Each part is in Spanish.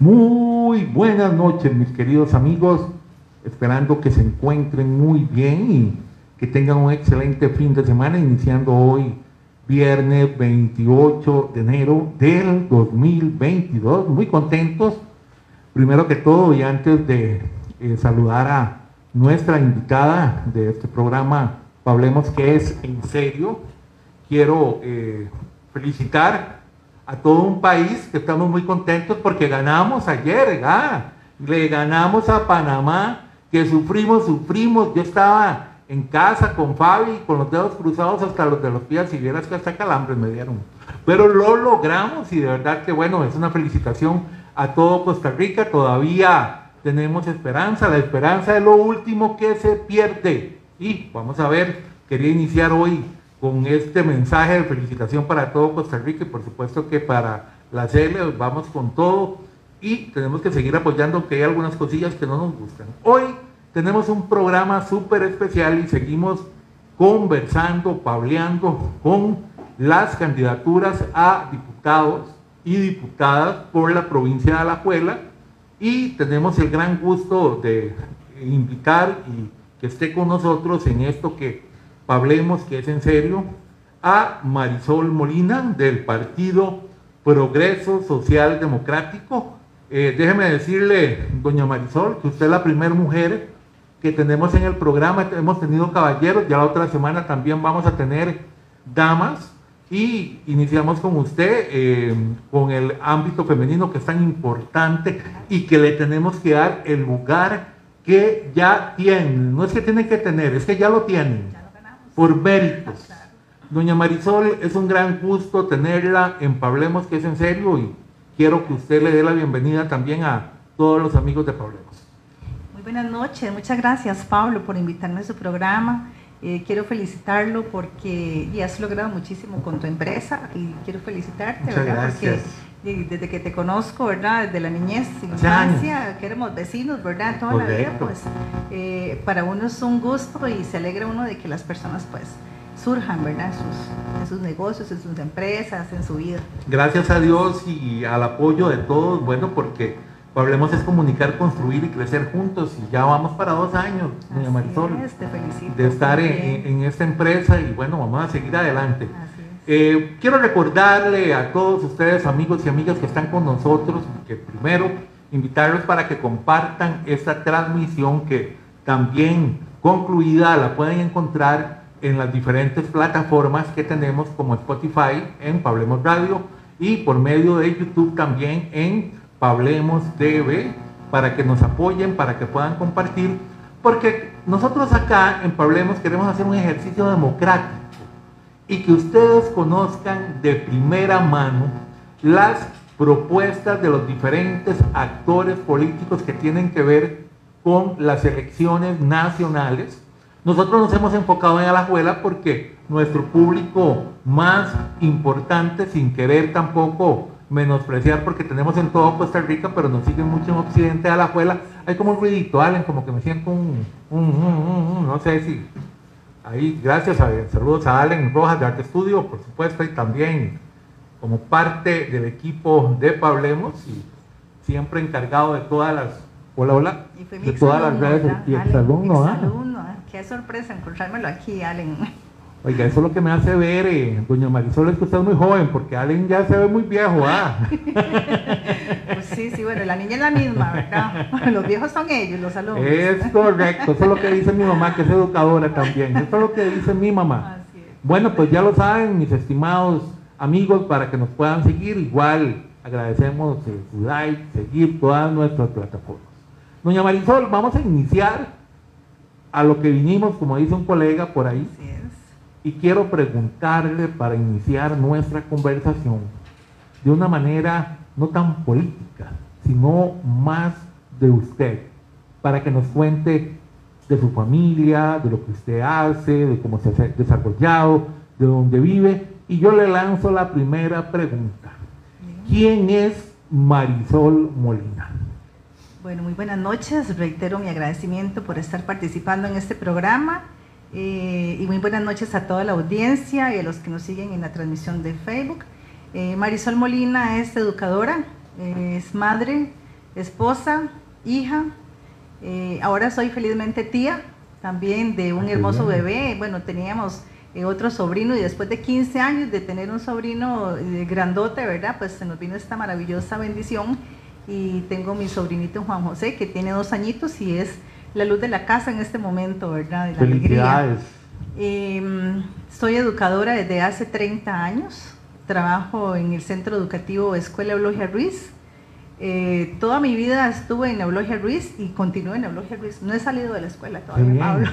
Muy buenas noches, mis queridos amigos. Esperando que se encuentren muy bien y que tengan un excelente fin de semana, iniciando hoy, viernes 28 de enero del 2022. Muy contentos. Primero que todo, y antes de eh, saludar a nuestra invitada de este programa, Hablemos que es en serio, quiero eh, felicitar a todo un país que estamos muy contentos porque ganamos ayer, le ganamos a Panamá, que sufrimos, sufrimos, yo estaba en casa con Fabi, con los dedos cruzados hasta los de los pies, si vieras que hasta calambres me dieron. Pero lo logramos y de verdad que bueno, es una felicitación a todo Costa Rica, todavía tenemos esperanza, la esperanza es lo último que se pierde. Y vamos a ver, quería iniciar hoy con este mensaje de felicitación para todo Costa Rica y por supuesto que para la CL vamos con todo y tenemos que seguir apoyando aunque hay algunas cosillas que no nos gustan. Hoy tenemos un programa súper especial y seguimos conversando, pableando con las candidaturas a diputados y diputadas por la provincia de Alajuela y tenemos el gran gusto de invitar y que esté con nosotros en esto que hablemos que es en serio, a Marisol Molina del Partido Progreso Social Democrático. Eh, déjeme decirle, doña Marisol, que usted es la primera mujer que tenemos en el programa. Hemos tenido caballeros, ya la otra semana también vamos a tener damas. Y iniciamos con usted, eh, con el ámbito femenino que es tan importante y que le tenemos que dar el lugar que ya tienen. No es que tienen que tener, es que ya lo tienen por méritos. Doña Marisol, es un gran gusto tenerla en Pablemos, que es en serio, y quiero que usted le dé la bienvenida también a todos los amigos de Pablemos. Muy buenas noches, muchas gracias Pablo por invitarme a su programa. Eh, quiero felicitarlo porque ya has logrado muchísimo con tu empresa y quiero felicitarte, muchas ¿verdad? Gracias. Porque desde que te conozco, ¿verdad? Desde la niñez, infancia, que éramos vecinos, ¿verdad? Toda la vida, pues eh, para uno es un gusto y se alegra uno de que las personas, pues, surjan, ¿verdad? En sus, en sus, negocios, en sus empresas, en su vida. Gracias a Dios y al apoyo de todos, bueno, porque hablemos es comunicar, construir y crecer juntos y ya vamos para dos años, doña Marisol, es, te felicito, de estar en, en, esta empresa y bueno, vamos a seguir adelante. Eh, quiero recordarle a todos ustedes, amigos y amigas que están con nosotros, que primero invitarlos para que compartan esta transmisión que también concluida la pueden encontrar en las diferentes plataformas que tenemos como Spotify en Pablemos Radio y por medio de YouTube también en Pablemos TV para que nos apoyen, para que puedan compartir, porque nosotros acá en Pablemos queremos hacer un ejercicio democrático y que ustedes conozcan de primera mano las propuestas de los diferentes actores políticos que tienen que ver con las elecciones nacionales. Nosotros nos hemos enfocado en Alajuela porque nuestro público más importante, sin querer tampoco menospreciar porque tenemos en todo Costa Rica, pero nos siguen mucho en Occidente de Alajuela, hay como un ruidito, Allen, como que me siento un, un, no sé si, ahí, gracias, a, saludos a Allen Rojas de Arte Estudio, por supuesto, y también como parte del equipo de Pablemos y siempre encargado de todas las, hola, hola, de todas las redes, y exalumno, ¿ah? Qué sorpresa encontrármelo aquí, Allen. Oiga, eso es lo que me hace ver, eh, doña Marisol, es que usted es muy joven, porque Allen ya se ve muy viejo, ¿ah? sí, sí, bueno, la niña es la misma, ¿verdad? Los viejos son ellos, los alumnos. Es correcto, eso es lo que dice mi mamá, que es educadora también, eso es lo que dice mi mamá. Bueno, pues ya lo saben, mis estimados amigos, para que nos puedan seguir, igual agradecemos su like, seguir todas nuestras plataformas. Doña Marisol, vamos a iniciar a lo que vinimos, como dice un colega por ahí. Sí es. Y quiero preguntarle para iniciar nuestra conversación de una manera no tan política, sino más de usted, para que nos cuente de su familia, de lo que usted hace, de cómo se ha desarrollado, de dónde vive. Y yo le lanzo la primera pregunta. ¿Quién es Marisol Molina? Bueno, muy buenas noches. Reitero mi agradecimiento por estar participando en este programa. Eh, y muy buenas noches a toda la audiencia y a los que nos siguen en la transmisión de Facebook. Eh, Marisol Molina es educadora, eh, es madre, esposa, hija, eh, ahora soy felizmente tía también de un hermoso bebé. Bueno, teníamos otro sobrino y después de 15 años de tener un sobrino grandote, ¿verdad? Pues se nos vino esta maravillosa bendición y tengo mi sobrinito Juan José que tiene dos añitos y es la luz de la casa en este momento, ¿verdad? De la Felicidades. Em, soy educadora desde hace 30 años. Trabajo en el Centro Educativo Escuela Eulogia Ruiz. Eh, toda mi vida estuve en Eulogia Ruiz y continúo en Eulogia Ruiz. No he salido de la escuela todavía, Pablo.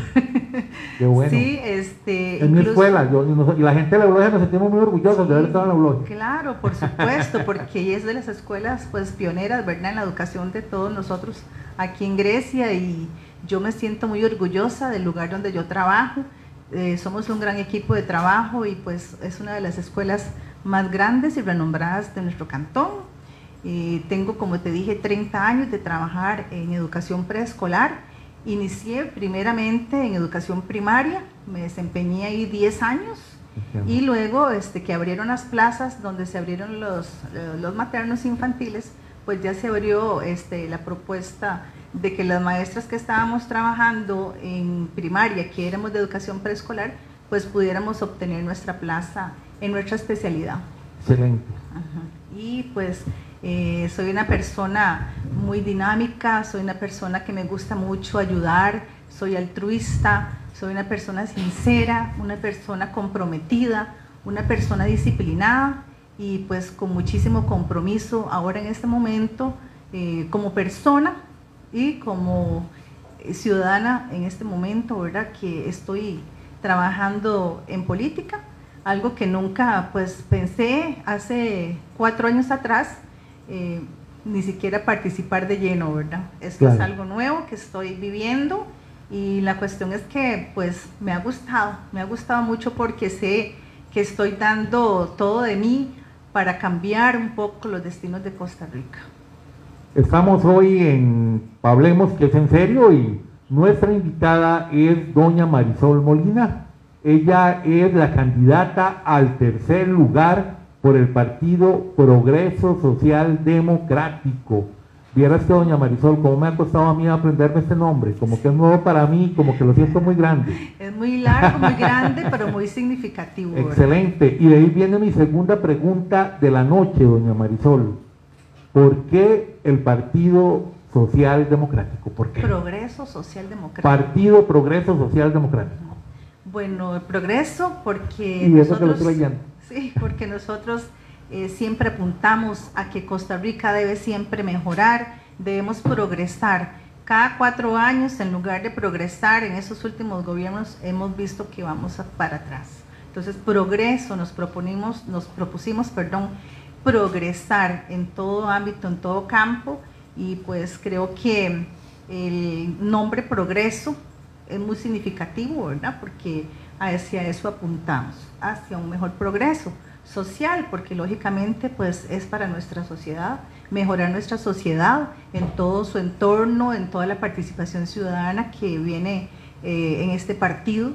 Qué bueno. Sí, este. En mi escuela, y la gente de la Eulogia nos sentimos muy orgullosos de haber estado en la Eulogia. Claro, por supuesto, porque es de las escuelas pues pioneras, ¿verdad? En la educación de todos nosotros aquí en Grecia y yo me siento muy orgullosa del lugar donde yo trabajo. Eh, somos un gran equipo de trabajo y pues es una de las escuelas más grandes y renombradas de nuestro cantón. Eh, tengo, como te dije, 30 años de trabajar en educación preescolar. Inicié primeramente en educación primaria, me desempeñé ahí 10 años y luego este, que abrieron las plazas donde se abrieron los, eh, los maternos infantiles, pues ya se abrió este, la propuesta de que las maestras que estábamos trabajando en primaria, que éramos de educación preescolar, pues pudiéramos obtener nuestra plaza en nuestra especialidad. Excelente. Y pues eh, soy una persona muy dinámica, soy una persona que me gusta mucho ayudar, soy altruista, soy una persona sincera, una persona comprometida, una persona disciplinada y pues con muchísimo compromiso ahora en este momento eh, como persona y como ciudadana en este momento, ¿verdad? Que estoy trabajando en política, algo que nunca pues pensé hace cuatro años atrás, eh, ni siquiera participar de lleno, ¿verdad? Esto es algo nuevo que estoy viviendo y la cuestión es que pues me ha gustado, me ha gustado mucho porque sé que estoy dando todo de mí para cambiar un poco los destinos de Costa Rica. Estamos hoy en Hablemos que es en serio y nuestra invitada es doña Marisol Molina. Ella es la candidata al tercer lugar por el partido Progreso Social Democrático. Vieras que doña Marisol, cómo me ha costado a mí aprenderme este nombre, como que es nuevo para mí, como que lo siento muy grande. Es muy largo, muy grande, pero muy significativo. Excelente. Y de ahí viene mi segunda pregunta de la noche, doña Marisol. ¿Por qué el Partido Social Democrático? ¿Por qué? Progreso Social Democrático. Partido Progreso Social Democrático. Bueno, el progreso porque y eso que lo estoy Sí, porque nosotros eh, siempre apuntamos a que Costa Rica debe siempre mejorar, debemos progresar. Cada cuatro años, en lugar de progresar en esos últimos gobiernos, hemos visto que vamos para atrás. Entonces, progreso nos proponimos, nos propusimos, perdón, progresar en todo ámbito, en todo campo y pues creo que el nombre progreso es muy significativo, ¿verdad? Porque hacia eso apuntamos, hacia un mejor progreso social, porque lógicamente pues es para nuestra sociedad, mejorar nuestra sociedad en todo su entorno, en toda la participación ciudadana que viene eh, en este partido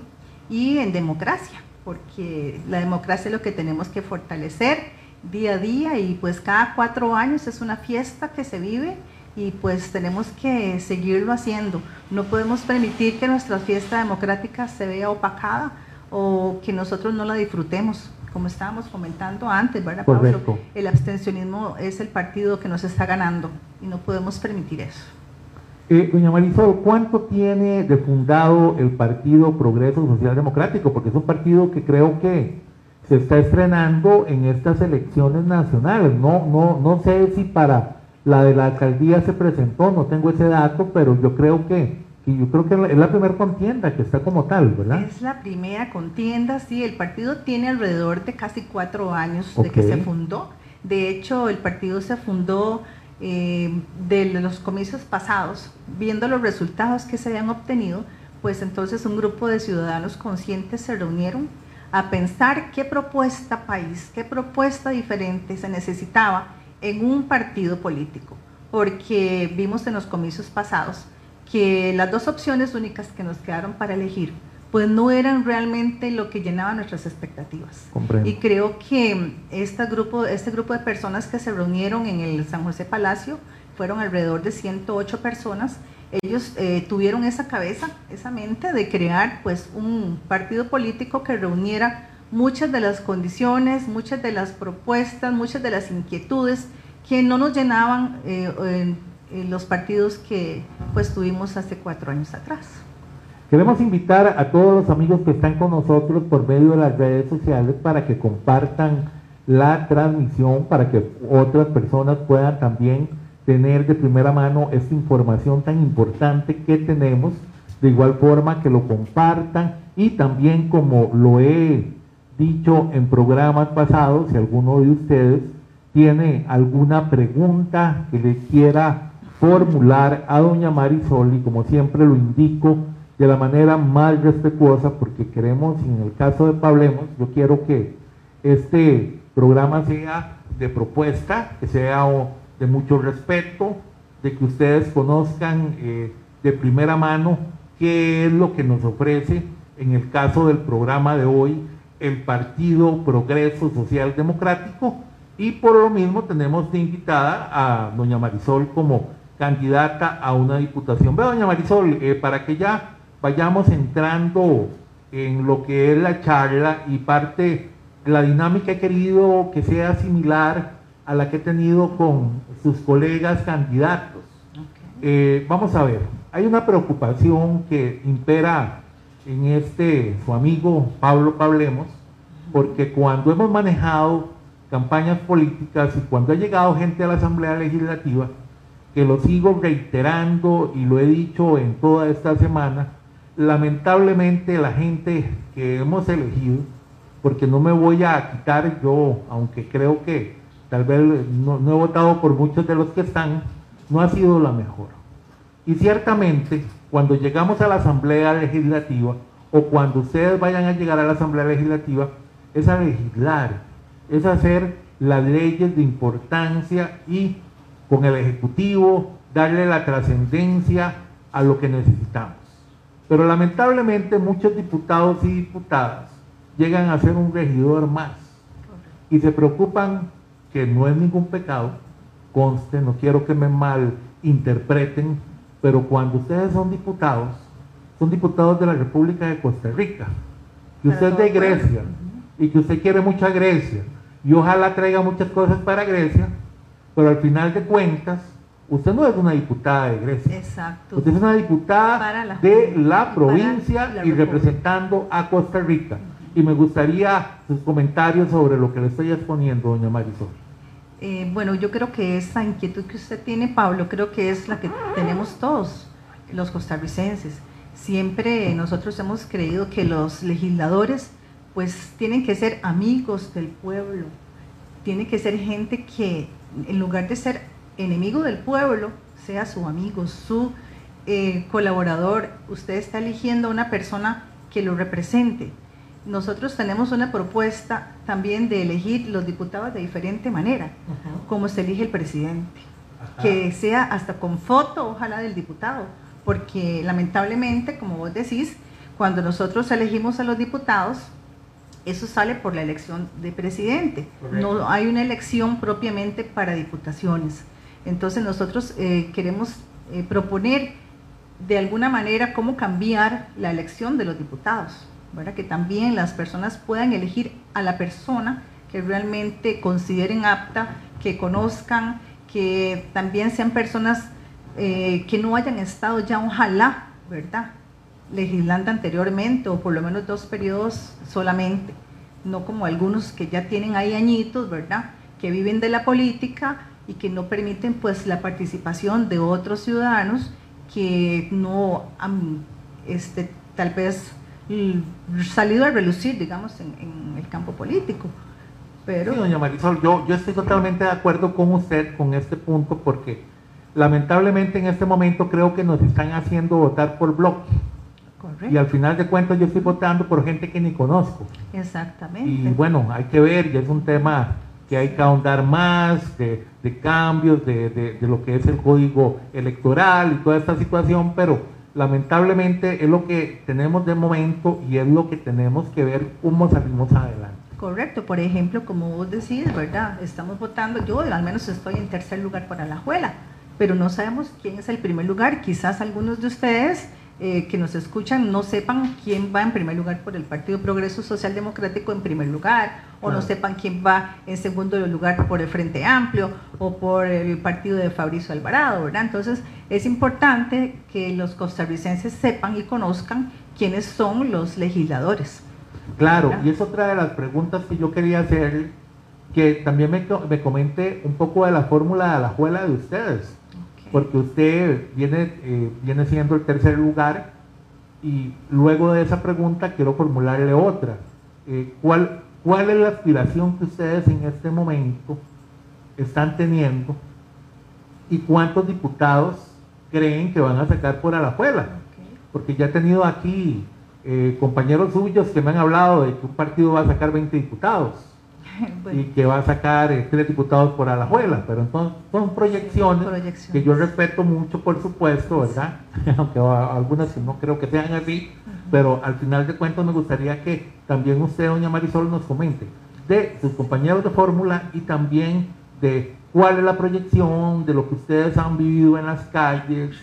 y en democracia, porque la democracia es lo que tenemos que fortalecer día a día y pues cada cuatro años es una fiesta que se vive y pues tenemos que seguirlo haciendo. No podemos permitir que nuestra fiesta democrática se vea opacada o que nosotros no la disfrutemos. Como estábamos comentando antes, ¿verdad, Pablo? El abstencionismo es el partido que nos está ganando y no podemos permitir eso. Eh, doña Marisol, ¿cuánto tiene de fundado el Partido Progreso Social Democrático? Porque es un partido que creo que se está estrenando en estas elecciones nacionales. No, no, no sé si para la de la alcaldía se presentó, no tengo ese dato, pero yo creo que, yo creo que es la primera contienda que está como tal, ¿verdad? Es la primera contienda, sí, el partido tiene alrededor de casi cuatro años de que se fundó. De hecho, el partido se fundó eh, de los comicios pasados, viendo los resultados que se habían obtenido, pues entonces un grupo de ciudadanos conscientes se reunieron a pensar qué propuesta país, qué propuesta diferente se necesitaba en un partido político, porque vimos en los comicios pasados que las dos opciones únicas que nos quedaron para elegir, pues no eran realmente lo que llenaba nuestras expectativas. Y creo que este grupo, este grupo de personas que se reunieron en el San José Palacio fueron alrededor de 108 personas. Ellos eh, tuvieron esa cabeza, esa mente de crear pues un partido político que reuniera muchas de las condiciones, muchas de las propuestas, muchas de las inquietudes que no nos llenaban eh, en, los partidos que pues tuvimos hace cuatro años atrás. Queremos invitar a todos los amigos que están con nosotros por medio de las redes sociales para que compartan la transmisión, para que otras personas puedan también tener de primera mano esta información tan importante que tenemos, de igual forma que lo compartan y también como lo he dicho en programas pasados, si alguno de ustedes tiene alguna pregunta que le quiera formular a doña Marisol y como siempre lo indico de la manera más respetuosa porque queremos, en el caso de Pablemos, yo quiero que este programa sea de propuesta, que sea de mucho respeto, de que ustedes conozcan eh, de primera mano qué es lo que nos ofrece en el caso del programa de hoy el Partido Progreso Social Democrático y por lo mismo tenemos de invitada a doña Marisol como candidata a una diputación. Ve, doña Marisol, eh, para que ya vayamos entrando en lo que es la charla y parte la dinámica he querido que sea similar a la que he tenido con sus colegas candidatos. Eh, vamos a ver, hay una preocupación que impera en este, su amigo Pablo Pablemos, porque cuando hemos manejado campañas políticas y cuando ha llegado gente a la Asamblea Legislativa, que lo sigo reiterando y lo he dicho en toda esta semana, lamentablemente la gente que hemos elegido, porque no me voy a quitar yo, aunque creo que tal vez no, no he votado por muchos de los que están, no ha sido la mejor. Y ciertamente, cuando llegamos a la Asamblea Legislativa, o cuando ustedes vayan a llegar a la Asamblea Legislativa, es a legislar, es hacer las leyes de importancia y con el Ejecutivo darle la trascendencia a lo que necesitamos. Pero lamentablemente muchos diputados y diputadas llegan a ser un regidor más y se preocupan que no es ningún pecado, conste, no quiero que me malinterpreten, pero cuando ustedes son diputados, son diputados de la República de Costa Rica, y usted es de Grecia, y que usted quiere mucha Grecia, y ojalá traiga muchas cosas para Grecia, pero al final de cuentas, usted no es una diputada de Grecia. Exacto. Usted es una diputada de la provincia y representando a Costa Rica. Y me gustaría sus comentarios sobre lo que le estoy exponiendo, doña Marisol. Eh, bueno, yo creo que esa inquietud que usted tiene, Pablo, creo que es la que tenemos todos los costarricenses. Siempre nosotros hemos creído que los legisladores pues tienen que ser amigos del pueblo, tiene que ser gente que en lugar de ser enemigo del pueblo, sea su amigo, su eh, colaborador. Usted está eligiendo a una persona que lo represente. Nosotros tenemos una propuesta también de elegir los diputados de diferente manera, como se elige el presidente. Que sea hasta con foto, ojalá, del diputado. Porque lamentablemente, como vos decís, cuando nosotros elegimos a los diputados, eso sale por la elección de presidente. No hay una elección propiamente para diputaciones. Entonces nosotros eh, queremos eh, proponer de alguna manera cómo cambiar la elección de los diputados, que también las personas puedan elegir a la persona que realmente consideren apta, que conozcan, que también sean personas eh, que no hayan estado ya, ojalá, ¿verdad? legislando anteriormente o por lo menos dos periodos solamente, no como algunos que ya tienen ahí añitos, ¿verdad? Que viven de la política y que no permiten pues la participación de otros ciudadanos que no este, tal vez salido a relucir, digamos, en, el campo político. Pero... Sí, doña Marisol, yo, yo estoy totalmente de acuerdo con usted con este punto porque lamentablemente en este momento creo que nos están haciendo votar por bloque. Y al final de cuentas yo estoy votando por gente que ni conozco. Exactamente. Y bueno, hay que ver, ya es un tema que hay que ahondar más, de, cambios, de, lo que es el código electoral y toda esta situación, pero lamentablemente es lo que tenemos de momento y es lo que tenemos que ver cómo salimos adelante. Correcto, por ejemplo, como vos decís, ¿verdad? Estamos votando, yo al menos estoy en tercer lugar para la juela pero no sabemos quién es el primer lugar. Quizás algunos de ustedes eh, que nos escuchan no sepan quién va en primer lugar por el Partido Progreso Social Democrático en primer lugar, o no sepan quién va en segundo lugar por el Frente Amplio o por el partido de Fabricio Alvarado, ¿verdad? Entonces es importante que los costarricenses sepan y conozcan quiénes son los legisladores. Claro, y es otra de las preguntas que yo quería hacer, que también me, me comente un poco de la fórmula de la juela de ustedes porque usted viene, eh, viene siendo el tercer lugar y luego de esa pregunta quiero formularle otra. Eh, ¿cuál, ¿Cuál es la aspiración que ustedes en este momento están teniendo y cuántos diputados creen que van a sacar por Alajuela? Porque ya he tenido aquí eh, compañeros suyos que me han hablado de que un partido va a sacar 20 diputados y que va a sacar eh, tres diputados por Alajuela, pero entonces son proyecciones, que yo respeto mucho, por supuesto, ¿verdad? Aunque algunas no creo que sean así, pero al final de cuentas me gustaría que también usted, doña Marisol, nos comente de sus compañeros de fórmula y también de cuál es la proyección de lo que ustedes han vivido en las calles,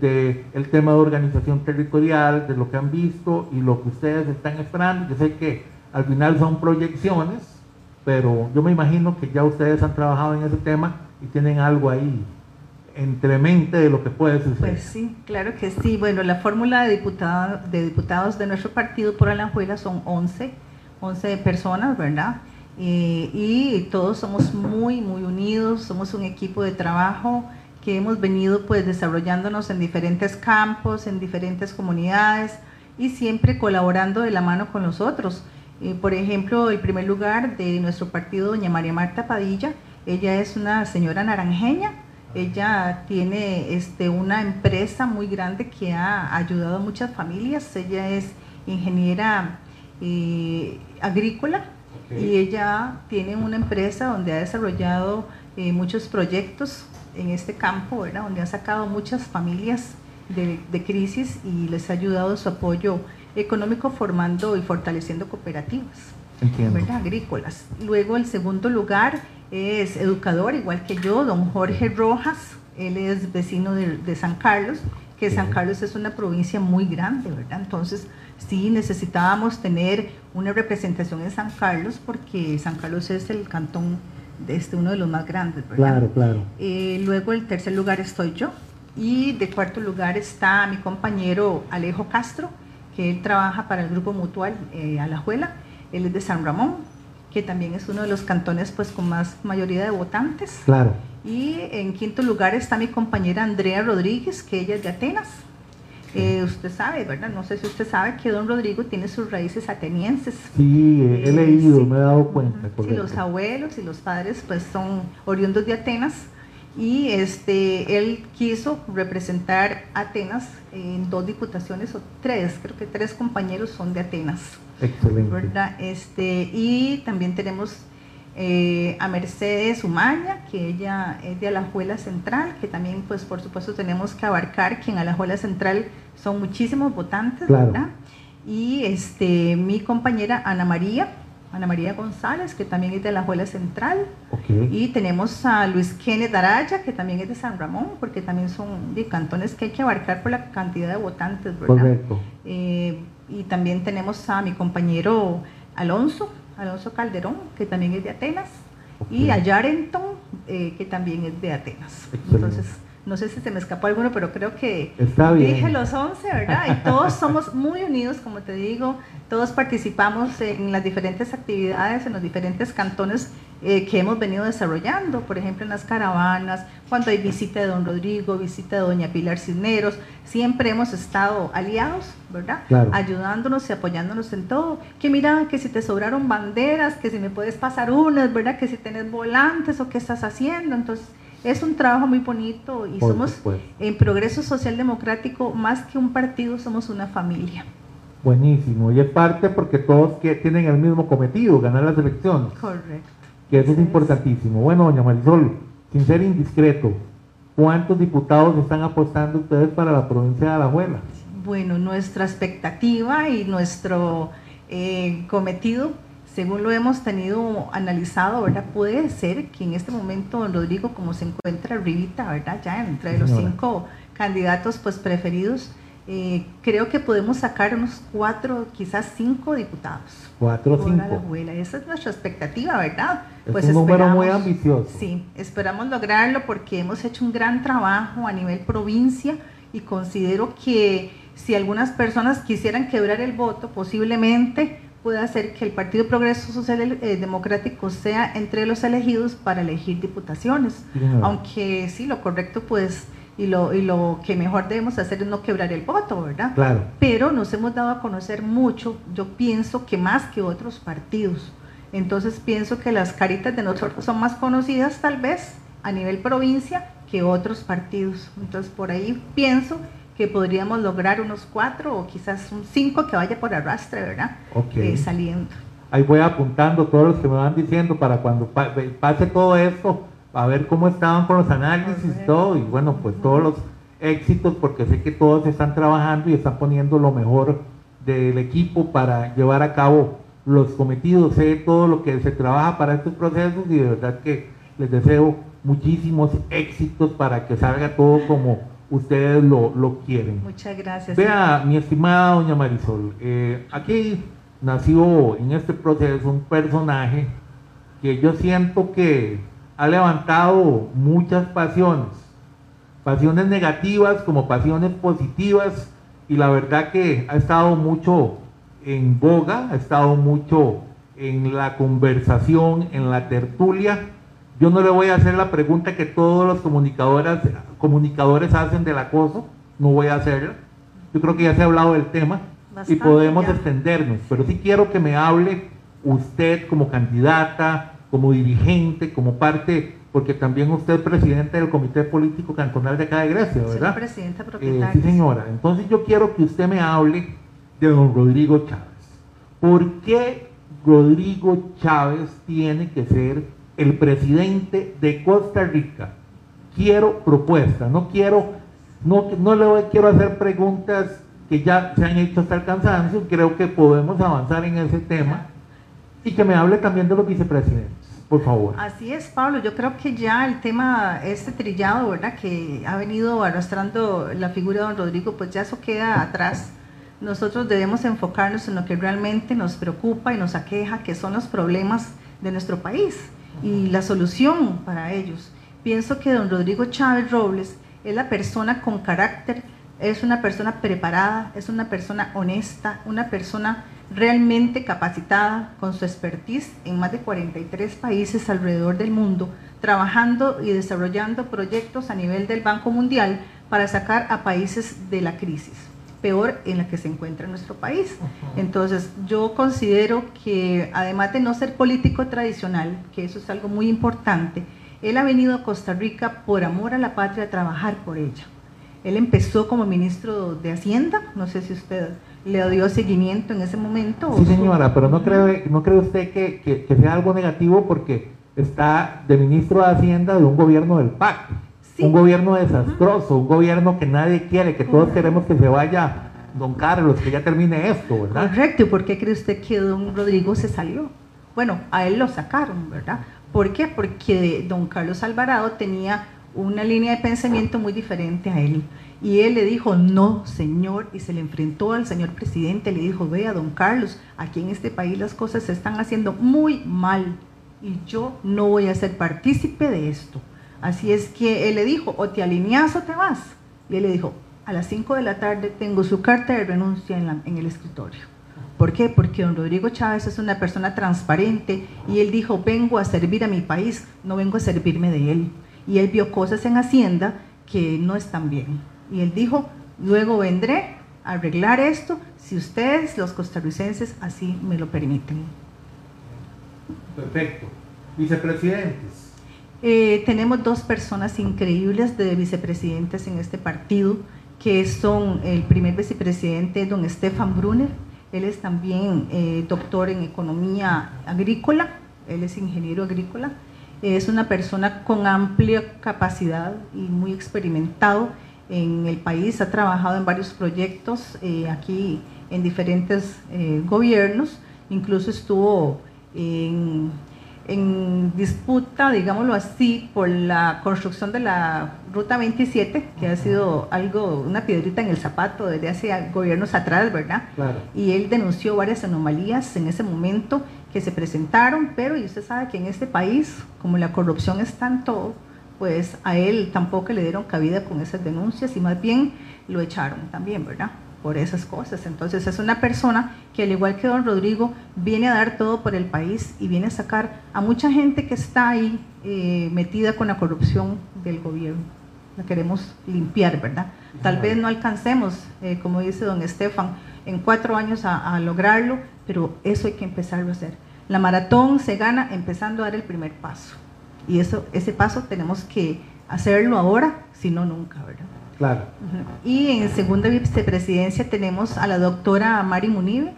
de el tema de organización territorial, de lo que han visto y lo que ustedes están esperando. Yo sé que al final son proyecciones, pero yo me imagino que ya ustedes han trabajado en ese tema y tienen algo ahí entre mente de lo que puede suceder. Pues sí, claro que sí. Bueno, la fórmula de, diputado, de diputados de nuestro partido por Alanjuela son 11, 11 personas, ¿verdad? Eh, y todos somos muy, muy unidos, somos un equipo de trabajo que hemos venido pues desarrollándonos en diferentes campos, en diferentes comunidades y siempre colaborando de la mano con los otros. Eh, por ejemplo, el primer lugar de nuestro partido, doña María Marta Padilla, ella es una señora naranjeña, ella tiene este, una empresa muy grande que ha ayudado a muchas familias, ella es ingeniera eh, agrícola. Y ella tiene una empresa donde ha desarrollado eh, muchos proyectos en este campo, ¿verdad? donde ha sacado muchas familias de, de crisis y les ha ayudado su apoyo económico formando y fortaleciendo cooperativas agrícolas. Luego el segundo lugar es educador, igual que yo, don Jorge Rojas, él es vecino de, San Carlos, que San Carlos es una provincia muy grande, ¿verdad? Entonces, sí necesitábamos tener una representación en San Carlos porque San Carlos es el cantón, de este, uno de los más grandes, ¿verdad? Claro, claro. Eh, luego el tercer lugar estoy yo y de cuarto lugar está mi compañero Alejo Castro, que él trabaja para el grupo mutual eh, Alajuela, él es de San Ramón, que también es uno de los cantones pues con más mayoría de votantes. Claro. Y en quinto lugar está mi compañera Andrea Rodríguez, que ella es de Atenas. Eh, usted sabe, ¿verdad? No sé si usted sabe que don Rodrigo tiene sus raíces atenienses. Sí, he leído, me he dado cuenta. Sí, los abuelos y los padres pues son oriundos de Atenas y este, él quiso representar Atenas en dos diputaciones o tres, creo que tres compañeros son de Atenas. Excelente. Este, y también tenemos eh, a Mercedes Umaña, que ella es de Alajuela Central, que también pues por supuesto tenemos que abarcar que en Alajuela Central son muchísimos votantes, ¿verdad? Y este, mi compañera Ana María, Ana María González, que también es de la Juela Central. Y tenemos a Luis Kenneth Araya, que también es de San Ramón, porque también son de cantones que hay que abarcar por la cantidad de votantes, ¿verdad? Correcto. Eh, y también tenemos a mi compañero Alonso, Alonso Calderón, que también es de Atenas. Y a Yarenton, eh, que también es de Atenas. Entonces, no sé si se me escapó alguno, pero creo que dije los 11, ¿verdad? Y todos somos muy unidos, como te digo, todos participamos en las diferentes actividades, en los diferentes cantones eh, que hemos venido desarrollando, por ejemplo en las caravanas, cuando hay visita de don Rodrigo, visita de doña Pilar Cisneros, siempre hemos estado aliados, ¿verdad? Ayudándonos y apoyándonos en todo. Que mira, que si te sobraron banderas, que si me puedes pasar unas, ¿verdad? Que si tienes volantes o qué estás haciendo, entonces es un trabajo muy bonito y somos en Progreso Social Democrático, más que un partido, somos una familia. Buenísimo, y es parte porque todos que tienen el mismo cometido, ganar las elecciones. Correcto. Que eso es importantísimo. Bueno, doña Marisol, sin ser indiscreto, ¿cuántos diputados están apostando ustedes para la provincia de Alajuela? Bueno, nuestra expectativa y nuestro eh, cometido según lo hemos tenido analizado, ¿verdad? Puede ser que en este momento don Rodrigo, como se encuentra arribita, ¿verdad? Ya entre los cinco candidatos pues preferidos, eh, creo que podemos sacar unos cuatro, quizás cinco diputados. Cuatro o cinco. Esa es nuestra expectativa, ¿verdad? Es pues un número muy ambicioso. Sí, esperamos lograrlo porque hemos hecho un gran trabajo a nivel provincia y considero que si algunas personas quisieran quebrar el voto, posiblemente puede hacer que el Partido Progreso Social eh, Democrático sea entre los elegidos para elegir diputaciones. Aunque sí, lo correcto pues y lo, y lo que mejor debemos hacer es no quebrar el voto, ¿verdad? Claro. Pero nos hemos dado a conocer mucho, yo pienso que más que otros partidos. Entonces pienso que las caritas de nosotros son más conocidas tal vez a nivel provincia que otros partidos. Entonces por ahí pienso que podríamos lograr unos cuatro o quizás un cinco que vaya por arrastre, ¿verdad? Ok. Eh, saliendo. Ahí voy apuntando todos los que me van diciendo para cuando pase todo esto, a ver cómo estaban con los análisis y todo, y bueno, pues todos los éxitos, porque sé que todos están trabajando y están poniendo lo mejor del equipo para llevar a cabo los cometidos, sé todo lo que se trabaja para estos procesos y de verdad que les deseo muchísimos éxitos para que salga todo como ustedes lo, quieren. Muchas gracias. Vea, mi estimada doña Marisol, eh, aquí nació en este proceso un personaje que yo siento que ha levantado muchas pasiones, pasiones negativas como pasiones positivas, y la verdad que ha estado mucho en boga, ha estado mucho en la conversación, en la tertulia. Yo no le voy a hacer la pregunta que todos los comunicadores, comunicadores hacen del acoso, no voy a hacerla. Yo creo que ya se ha hablado del tema y podemos extendernos, pero sí quiero que me hable usted como candidata, como dirigente, como parte, porque también usted es presidente del Comité Político Cantonal de acá de Grecia, ¿verdad? Sí, presidenta propietaria. Eh, sí, señora. Entonces yo quiero que usted me hable de don Rodrigo Chávez. ¿Por qué Rodrigo Chávez tiene que ser el presidente de Costa Rica? Quiero propuesta, no quiero, no, no le quiero hacer preguntas que ya se han hecho hasta el cansancio, creo que podemos avanzar en ese tema y que me hable también de los vicepresidentes, por favor. Así es, Pablo. Yo creo que ya el tema, este trillado, ¿verdad? Que ha venido arrastrando la figura de don Rodrigo, pues ya eso queda atrás. Nosotros debemos enfocarnos en lo que realmente nos preocupa y nos aqueja, que son los problemas de nuestro país y la solución para ellos. Pienso que don Rodrigo Chávez Robles es la persona con carácter, es una persona preparada, es una persona honesta, una persona realmente capacitada con su expertise en más de 43 países alrededor del mundo, trabajando y desarrollando proyectos a nivel del Banco Mundial para sacar a países de la crisis peor en la que se encuentra nuestro país. Entonces, yo considero que además de no ser político tradicional, que eso es algo muy importante, él ha venido a Costa Rica por amor a la patria a trabajar por ella. Él empezó como ministro de Hacienda, no sé si usted le dio seguimiento en ese momento. Sí, señora, pero no cree, no cree usted que, sea algo negativo porque está de ministro de Hacienda de un gobierno del PAC, un gobierno desastroso, un gobierno que nadie quiere, que todos queremos que se vaya don Carlos, que ya termine esto, ¿verdad? Correcto, ¿y por qué cree usted que don Rodrigo se salió? Bueno, a él lo sacaron, ¿verdad? ¿Por qué? Porque don Carlos Alvarado tenía una línea de pensamiento muy diferente a él. Y él le dijo, no, señor, y se le enfrentó al señor presidente, le dijo, vea, don Carlos, aquí en este país las cosas se están haciendo muy mal y yo no voy a ser partícipe de esto. Así es que él le dijo, o te alineas o te vas. Y él le dijo, a las 5 de la tarde tengo su carta de renuncia en, en el escritorio. ¿Por qué? Porque don Rodrigo Chávez es una persona transparente y él dijo, vengo a servir a mi país, no vengo a servirme de él. Y él vio cosas en Hacienda que no están bien. Y él dijo, luego vendré a arreglar esto si ustedes, los costarricenses, así me lo permiten. Perfecto. Vicepresidentes. Eh, tenemos dos personas increíbles de vicepresidentes en este partido, que son el primer vicepresidente, don Stefan Brunner. Él es también eh, doctor en economía agrícola, él es ingeniero agrícola. Es una persona con amplia capacidad y muy experimentado en el país, ha trabajado en varios proyectos eh, aquí en diferentes eh, gobiernos, incluso estuvo en, en disputa, digámoslo así, por la construcción de la Ruta 27, que ha sido algo, una piedrita en el zapato desde hace gobiernos atrás, ¿verdad? Y él denunció varias anomalías en ese momento que se presentaron, pero y usted sabe que en este país, como la corrupción es tanto, pues a él tampoco le dieron cabida con esas denuncias y más bien lo echaron también, ¿verdad? por esas cosas. Entonces es una persona que al igual que don Rodrigo viene a dar todo por el país y viene a sacar a mucha gente que está ahí eh, metida con la corrupción del gobierno. La queremos limpiar, ¿verdad? Tal vez no alcancemos, eh, como dice don Estefan, en cuatro años a, lograrlo, pero eso hay que empezarlo a hacer. La maratón se gana empezando a dar el primer paso. Y eso, ese paso tenemos que hacerlo ahora, si no nunca, ¿verdad? Claro. Y en segunda vicepresidencia tenemos a la doctora Mari Munive,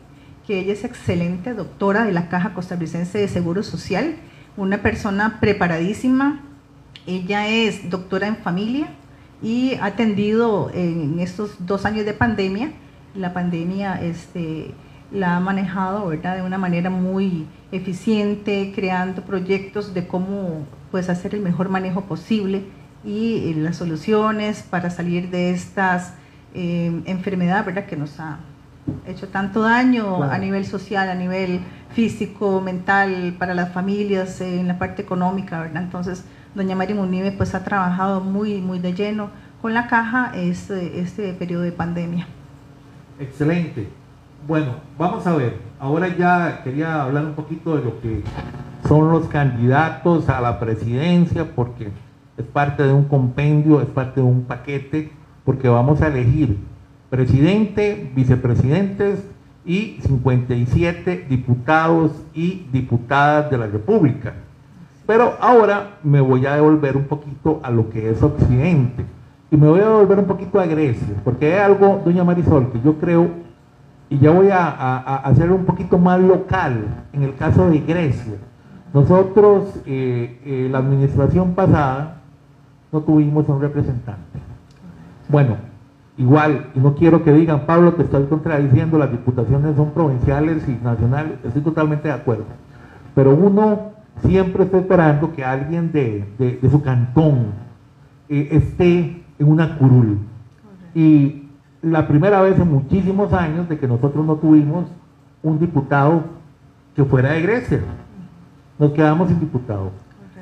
que ella es excelente doctora de la Caja Costarricense de Seguro Social, una persona preparadísima. Ella es doctora en familia y ha atendido en estos dos años de pandemia. La pandemia este, la ha manejado ¿verdad? de una manera muy eficiente, creando proyectos de cómo pues, hacer el mejor manejo posible y las soluciones para salir de estas eh, enfermedades ¿verdad? que nos ha hecho tanto daño a nivel social, a nivel físico, mental, para las familias, en la parte económica, ¿verdad? Entonces, doña María Munive pues ha trabajado muy, muy de lleno con la caja este, este periodo de pandemia. Excelente. Bueno, vamos a ver. Ahora ya quería hablar un poquito de lo que son los candidatos a la presidencia, porque es parte de un compendio, es parte de un paquete, porque vamos a elegir presidente, vicepresidentes y 57 diputados y diputadas de la República. Pero ahora me voy a devolver un poquito a lo que es Occidente. Y me voy a devolver un poquito a Grecia, porque hay algo, doña Marisol, que yo creo, y ya voy a, hacerlo un poquito más local, en el caso de Grecia. Nosotros, eh, eh, la administración pasada, no tuvimos un representante. Bueno, igual, y no quiero que digan, Pablo, te estoy contradiciendo, las diputaciones son provinciales y nacionales, estoy totalmente de acuerdo. Pero uno siempre está esperando que alguien de, su cantón eh, esté en una curul. Y la primera vez en muchísimos años de que nosotros no tuvimos un diputado que fuera de Grecia. Nos quedamos sin diputado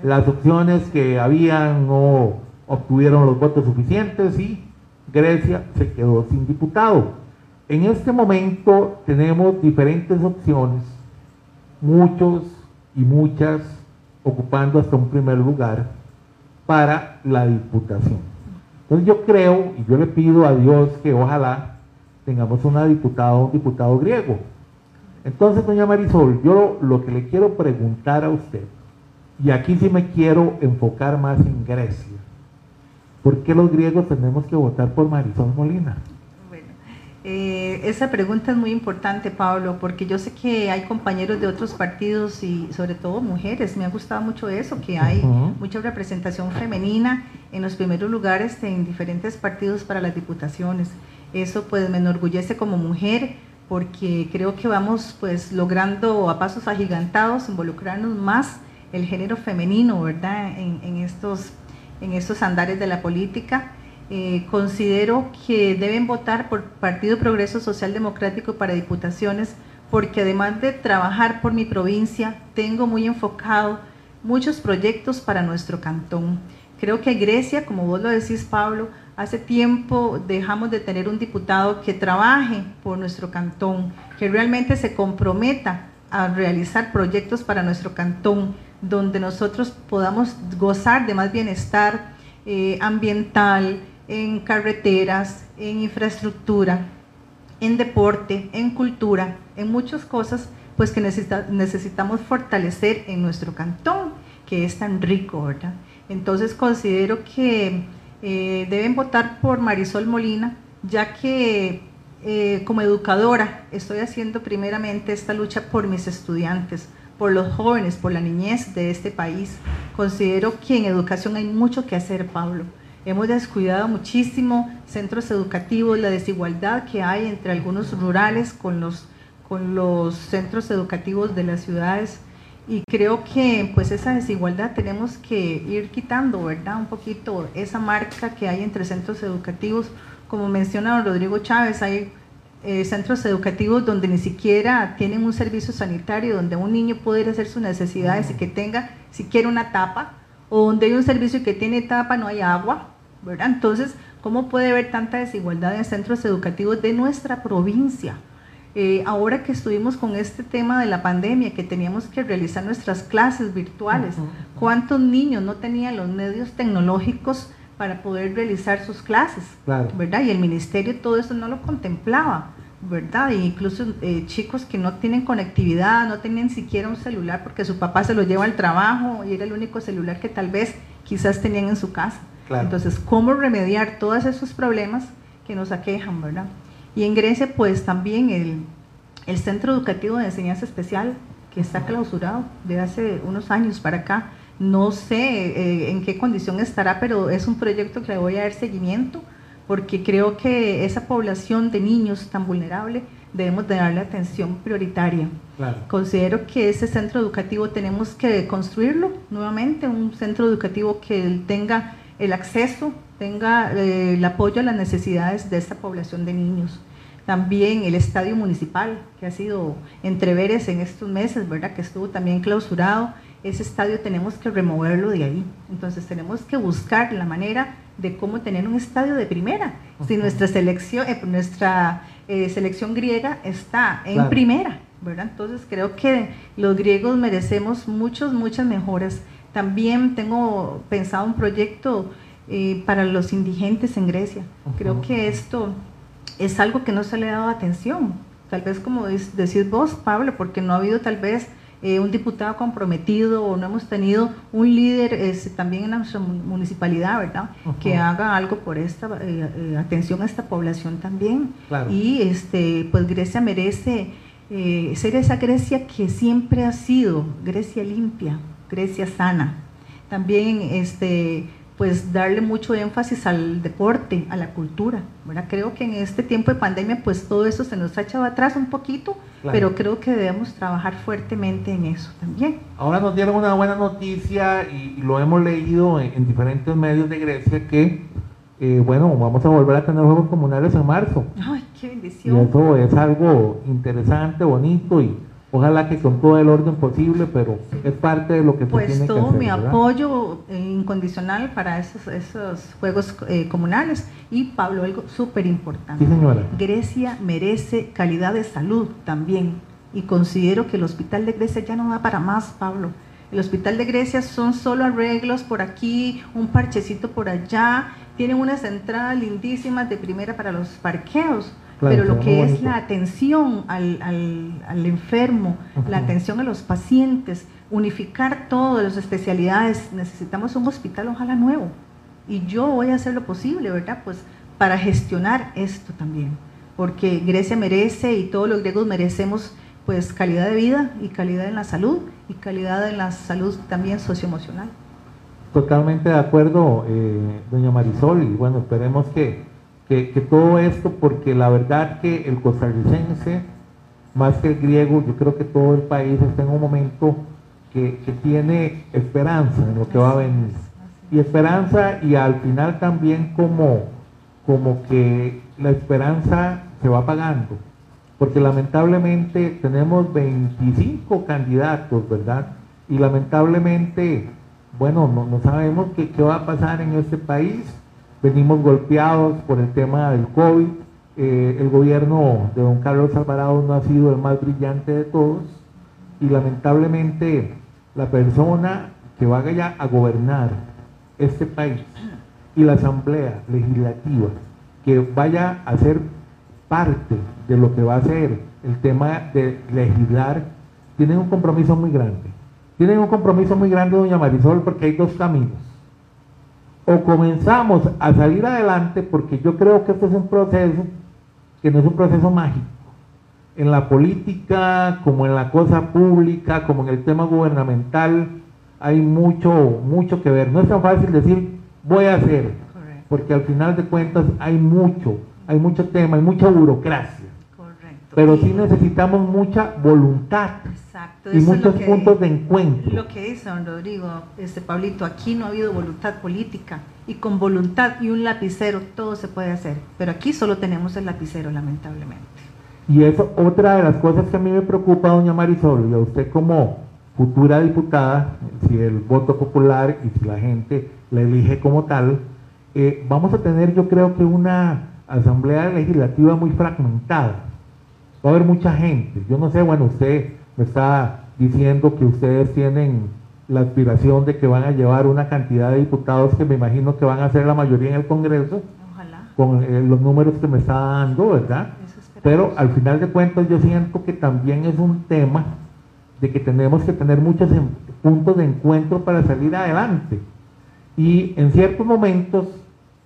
las opciones que habían no obtuvieron los votos suficientes y Grecia se quedó sin diputado. En este momento tenemos diferentes opciones, muchos y muchas ocupando hasta un primer lugar para la diputación. Entonces yo creo y yo le pido a Dios que ojalá tengamos una diputada o un diputado griego. Entonces, doña Marisol, yo lo que le quiero preguntar a usted y aquí sí me quiero enfocar más en Grecia. ¿Por qué los griegos tenemos que votar por Marisol Molina? Bueno, eh, esa pregunta es muy importante, Pablo, porque yo sé que hay compañeros de otros partidos y sobre todo mujeres. Me ha gustado mucho eso, que hay mucha representación femenina en los primeros lugares en diferentes partidos para las diputaciones. Eso pues me enorgullece como mujer porque creo que vamos pues logrando a pasos agigantados involucrarnos más el género femenino, ¿verdad? En, estos, en estos andares de la política. Eh, considero que deben votar por Partido Progreso Social Democrático para diputaciones, porque además de trabajar por mi provincia, tengo muy enfocado muchos proyectos para nuestro cantón. Creo que Grecia, como vos lo decís, Pablo, hace tiempo dejamos de tener un diputado que trabaje por nuestro cantón, que realmente se comprometa a realizar proyectos para nuestro cantón donde nosotros podamos gozar de más bienestar eh, ambiental, en carreteras, en infraestructura, en deporte, en cultura, en muchas cosas pues que necesitamos fortalecer en nuestro cantón, que es tan rico, ¿verdad? Entonces considero que eh, deben votar por Marisol Molina, ya que eh, como educadora estoy haciendo primeramente esta lucha por mis estudiantes, por los jóvenes, por la niñez de este país. Considero que en educación hay mucho que hacer, Pablo. Hemos descuidado muchísimo centros educativos, la desigualdad que hay entre algunos rurales con los, con los centros educativos de las ciudades. Y creo que pues esa desigualdad tenemos que ir quitando, ¿verdad? Un poquito esa marca que hay entre centros educativos. Como menciona Rodrigo Chávez, hay eh, centros educativos donde ni siquiera tienen un servicio sanitario, donde un niño puede ir a hacer sus necesidades y que tenga siquiera una tapa, o donde hay un servicio que tiene tapa, no hay agua, ¿verdad? Entonces, ¿cómo puede haber tanta desigualdad en centros educativos de nuestra provincia? Eh, ahora que estuvimos con este tema de la pandemia, que teníamos que realizar nuestras clases virtuales, ¿cuántos niños no tenían los medios tecnológicos para poder realizar sus clases? ¿Verdad? Y el ministerio todo eso no lo contemplaba. ¿verdad? E incluso eh, chicos que no tienen conectividad, no tenían siquiera un celular porque su papá se lo lleva al trabajo y era el único celular que tal vez quizás tenían en su casa. Entonces, ¿cómo remediar todos esos problemas que nos aquejan, verdad? Y en Grecia, pues también el, el Centro Educativo de Enseñanza Especial, que está clausurado de hace unos años para acá. No sé eh, en qué condición estará, pero es un proyecto que le voy a dar seguimiento porque creo que esa población de niños tan vulnerable debemos de darle atención prioritaria. Considero que ese centro educativo tenemos que construirlo nuevamente, un centro educativo que tenga el acceso, tenga eh, el apoyo a las necesidades de esta población de niños. También el estadio municipal, que ha sido entreveres en estos meses, ¿verdad? Que estuvo también clausurado. Ese estadio tenemos que removerlo de ahí. Entonces tenemos que buscar la manera de cómo tener un estadio de primera. Si nuestra selección, eh, nuestra eh, selección griega está en primera, ¿verdad? Entonces creo que los griegos merecemos muchos, muchas mejoras. También tengo pensado un proyecto eh, para los indigentes en Grecia. Creo que esto es algo que no se le ha dado atención. Tal vez como decís vos, Pablo, porque no ha habido tal vez eh, un diputado comprometido o no hemos tenido un líder este, también en nuestra municipalidad, ¿verdad? Que haga algo por esta eh, eh, atención a esta población también. Y este, pues Grecia merece ser esa Grecia que siempre ha sido, Grecia limpia, Grecia sana. También este, pues darle mucho énfasis al deporte, a la cultura. ¿verdad? Creo que en este tiempo de pandemia pues todo eso se nos ha echado atrás un poquito, pero creo que debemos trabajar fuertemente en eso también. Ahora nos dieron una buena noticia y, lo hemos leído en, diferentes medios de Grecia que, eh, bueno, vamos a volver a tener Juegos Comunales en marzo. ¡Ay, qué bendición! Y eso es algo interesante, bonito y Ojalá que con todo el orden posible, pero es parte de lo que pues tiene que hacer. Pues todo mi apoyo incondicional para esos, esos juegos eh, comunales. Y Pablo, algo súper importante. Sí, señora. Grecia merece calidad de salud también. Y considero que el hospital de Grecia ya no da para más, Pablo. El hospital de Grecia son solo arreglos por aquí, un parchecito por allá. Tienen unas entradas lindísimas de primera para los parqueos pero lo que es la atención al, al, enfermo, la atención a los pacientes, unificar todas las especialidades, necesitamos un hospital ojalá nuevo. Y yo voy a hacer lo posible, ¿verdad? Pues para gestionar esto también, porque Grecia merece y todos los griegos merecemos pues calidad de vida y calidad en la salud y calidad en la salud también socioemocional. Totalmente de acuerdo, eh, doña Marisol, y bueno, esperemos que que, todo esto, porque la verdad que el costarricense, más que el griego, yo creo que todo el país está en un momento que, tiene esperanza en lo que va a venir. Y esperanza y al final también como, como que la esperanza se va pagando. Porque lamentablemente tenemos 25 candidatos, ¿verdad? Y lamentablemente, bueno, no, no sabemos qué, qué va a pasar en este país venimos golpeados por el tema del COVID. Eh, el gobierno de don Carlos Alvarado no ha sido el más brillante de todos y lamentablemente la persona que vaya a gobernar este país y la asamblea legislativa que vaya a ser parte de lo que va a ser el tema de legislar, tienen un compromiso muy grande. Tienen un compromiso muy grande, doña Marisol, porque hay dos caminos o comenzamos a salir adelante, porque yo creo que esto es un proceso que no es un proceso mágico. En la política, como en la cosa pública, como en el tema gubernamental, hay mucho, mucho que ver. No es tan fácil decir, voy a hacer, porque al final de cuentas hay mucho, hay mucho tema, hay mucha burocracia. Pero sí necesitamos mucha voluntad. y muchos puntos de encuentro. Lo que dice don Rodrigo, este Pablito, aquí no ha habido voluntad política y con voluntad y un lapicero todo se puede hacer, pero aquí solo tenemos el lapicero lamentablemente. Y eso otra de las cosas que a mí me preocupa, doña Marisol, y a usted como futura diputada, si el voto popular y si la gente la elige como tal, eh, vamos a tener yo creo que una asamblea legislativa muy fragmentada. Va a haber mucha gente. Yo no sé, bueno, usted me está diciendo que ustedes tienen la aspiración de que van a llevar una cantidad de diputados que me imagino que van a ser la mayoría en el Congreso, Ojalá. con eh, los números que me está dando, ¿verdad? Pero al final de cuentas yo siento que también es un tema de que tenemos que tener muchos puntos de encuentro para salir adelante. Y en ciertos momentos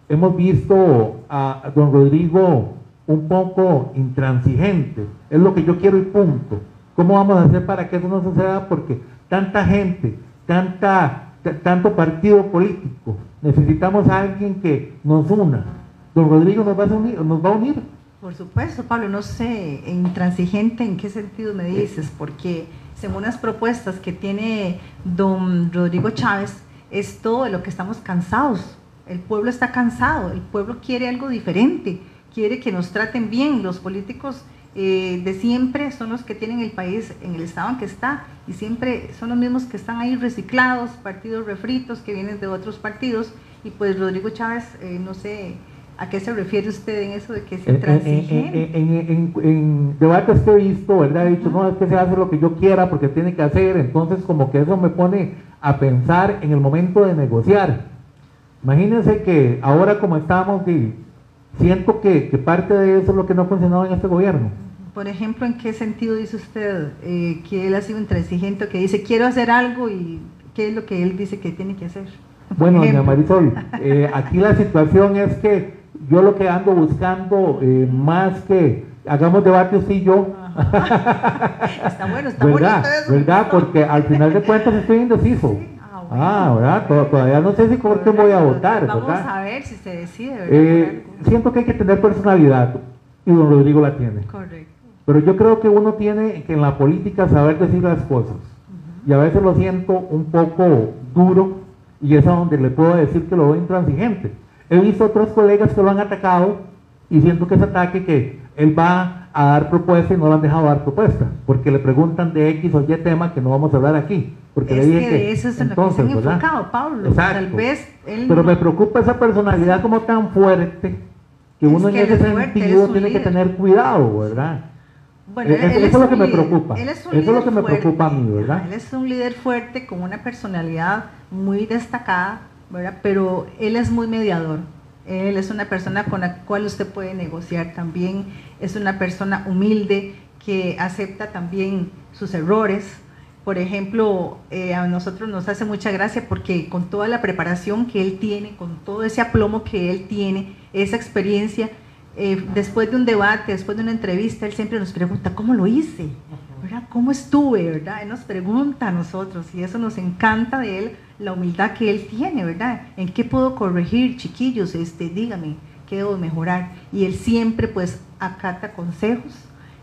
hemos visto a don Rodrigo un poco intransigente. Es lo que yo quiero y punto. ¿Cómo vamos a hacer para que eso no suceda? Porque tanta gente, tanta, tanto partido político, necesitamos a alguien que nos una. Don Rodrigo nos va a unir. Nos va a unir. Por supuesto, Pablo, no sé, intransigente en qué sentido me dices, porque según las propuestas que tiene don Rodrigo Chávez, es todo de lo que estamos cansados. El pueblo está cansado, el pueblo quiere algo diferente, quiere que nos traten bien. Los políticos eh, de siempre son los que tienen el país en el estado en que está y siempre son los mismos que están ahí reciclados, partidos refritos que vienen de otros partidos. Y pues Rodrigo Chávez, eh, no sé, ¿A qué se refiere usted en eso de que se intransigente? En, en, debates que he visto, ¿verdad? He dicho, no, es que se hace lo que yo quiera porque tiene que hacer, entonces como que eso me pone a pensar en el momento de negociar. Imagínense que ahora como estamos, siento que, parte de eso es lo que no ha funcionado en este gobierno. Por ejemplo, ¿en qué sentido dice usted eh, que él ha sido intransigente, que dice quiero hacer algo y qué es lo que él dice que tiene que hacer? Bueno, doña Marisol, eh, aquí la situación es que yo lo que ando buscando, eh, más que hagamos debate usted y yo. está bueno, está ¿verdad? ¿Verdad? Porque al final de cuentas estoy indeciso. Ah, ¿verdad? Todavía no sé si por qué voy a votar. Vamos a ver si se decide. Eh, siento que hay que tener personalidad y don Rodrigo la tiene. Correcto. Pero yo creo que uno tiene que en la política saber decir las cosas. Y a veces lo siento un poco duro y es a donde le puedo decir que lo veo intransigente. He visto otros colegas que lo han atacado y siento que ese ataque que él va a dar propuesta y no lo han dejado dar propuesta, porque le preguntan de X o Y tema que no vamos a hablar aquí. Porque es le dije que, eso es entonces, lo que se han enfocado, Pablo. Tal vez él Pero me preocupa esa personalidad como tan fuerte que uno en ese sentido tiene que tener cuidado, ¿verdad? Bueno, eso, es, lo que me preocupa. eso es lo que me preocupa a mí, ¿verdad? Él es un líder fuerte con una personalidad muy destacada pero él es muy mediador. Él es una persona con la cual usted puede negociar también. Es una persona humilde que acepta también sus errores. Por ejemplo, eh, a nosotros nos hace mucha gracia porque con toda la preparación que él tiene, con todo ese aplomo que él tiene, esa experiencia, eh, después de un debate, después de una entrevista, él siempre nos pregunta, ¿cómo lo hice? ¿Verdad? ¿Cómo estuve? ¿verdad? Él nos pregunta a nosotros y eso nos encanta de él, la humildad que él tiene, ¿verdad? ¿En qué puedo corregir, chiquillos? Este, dígame, ¿qué debo mejorar? Y él siempre pues acata consejos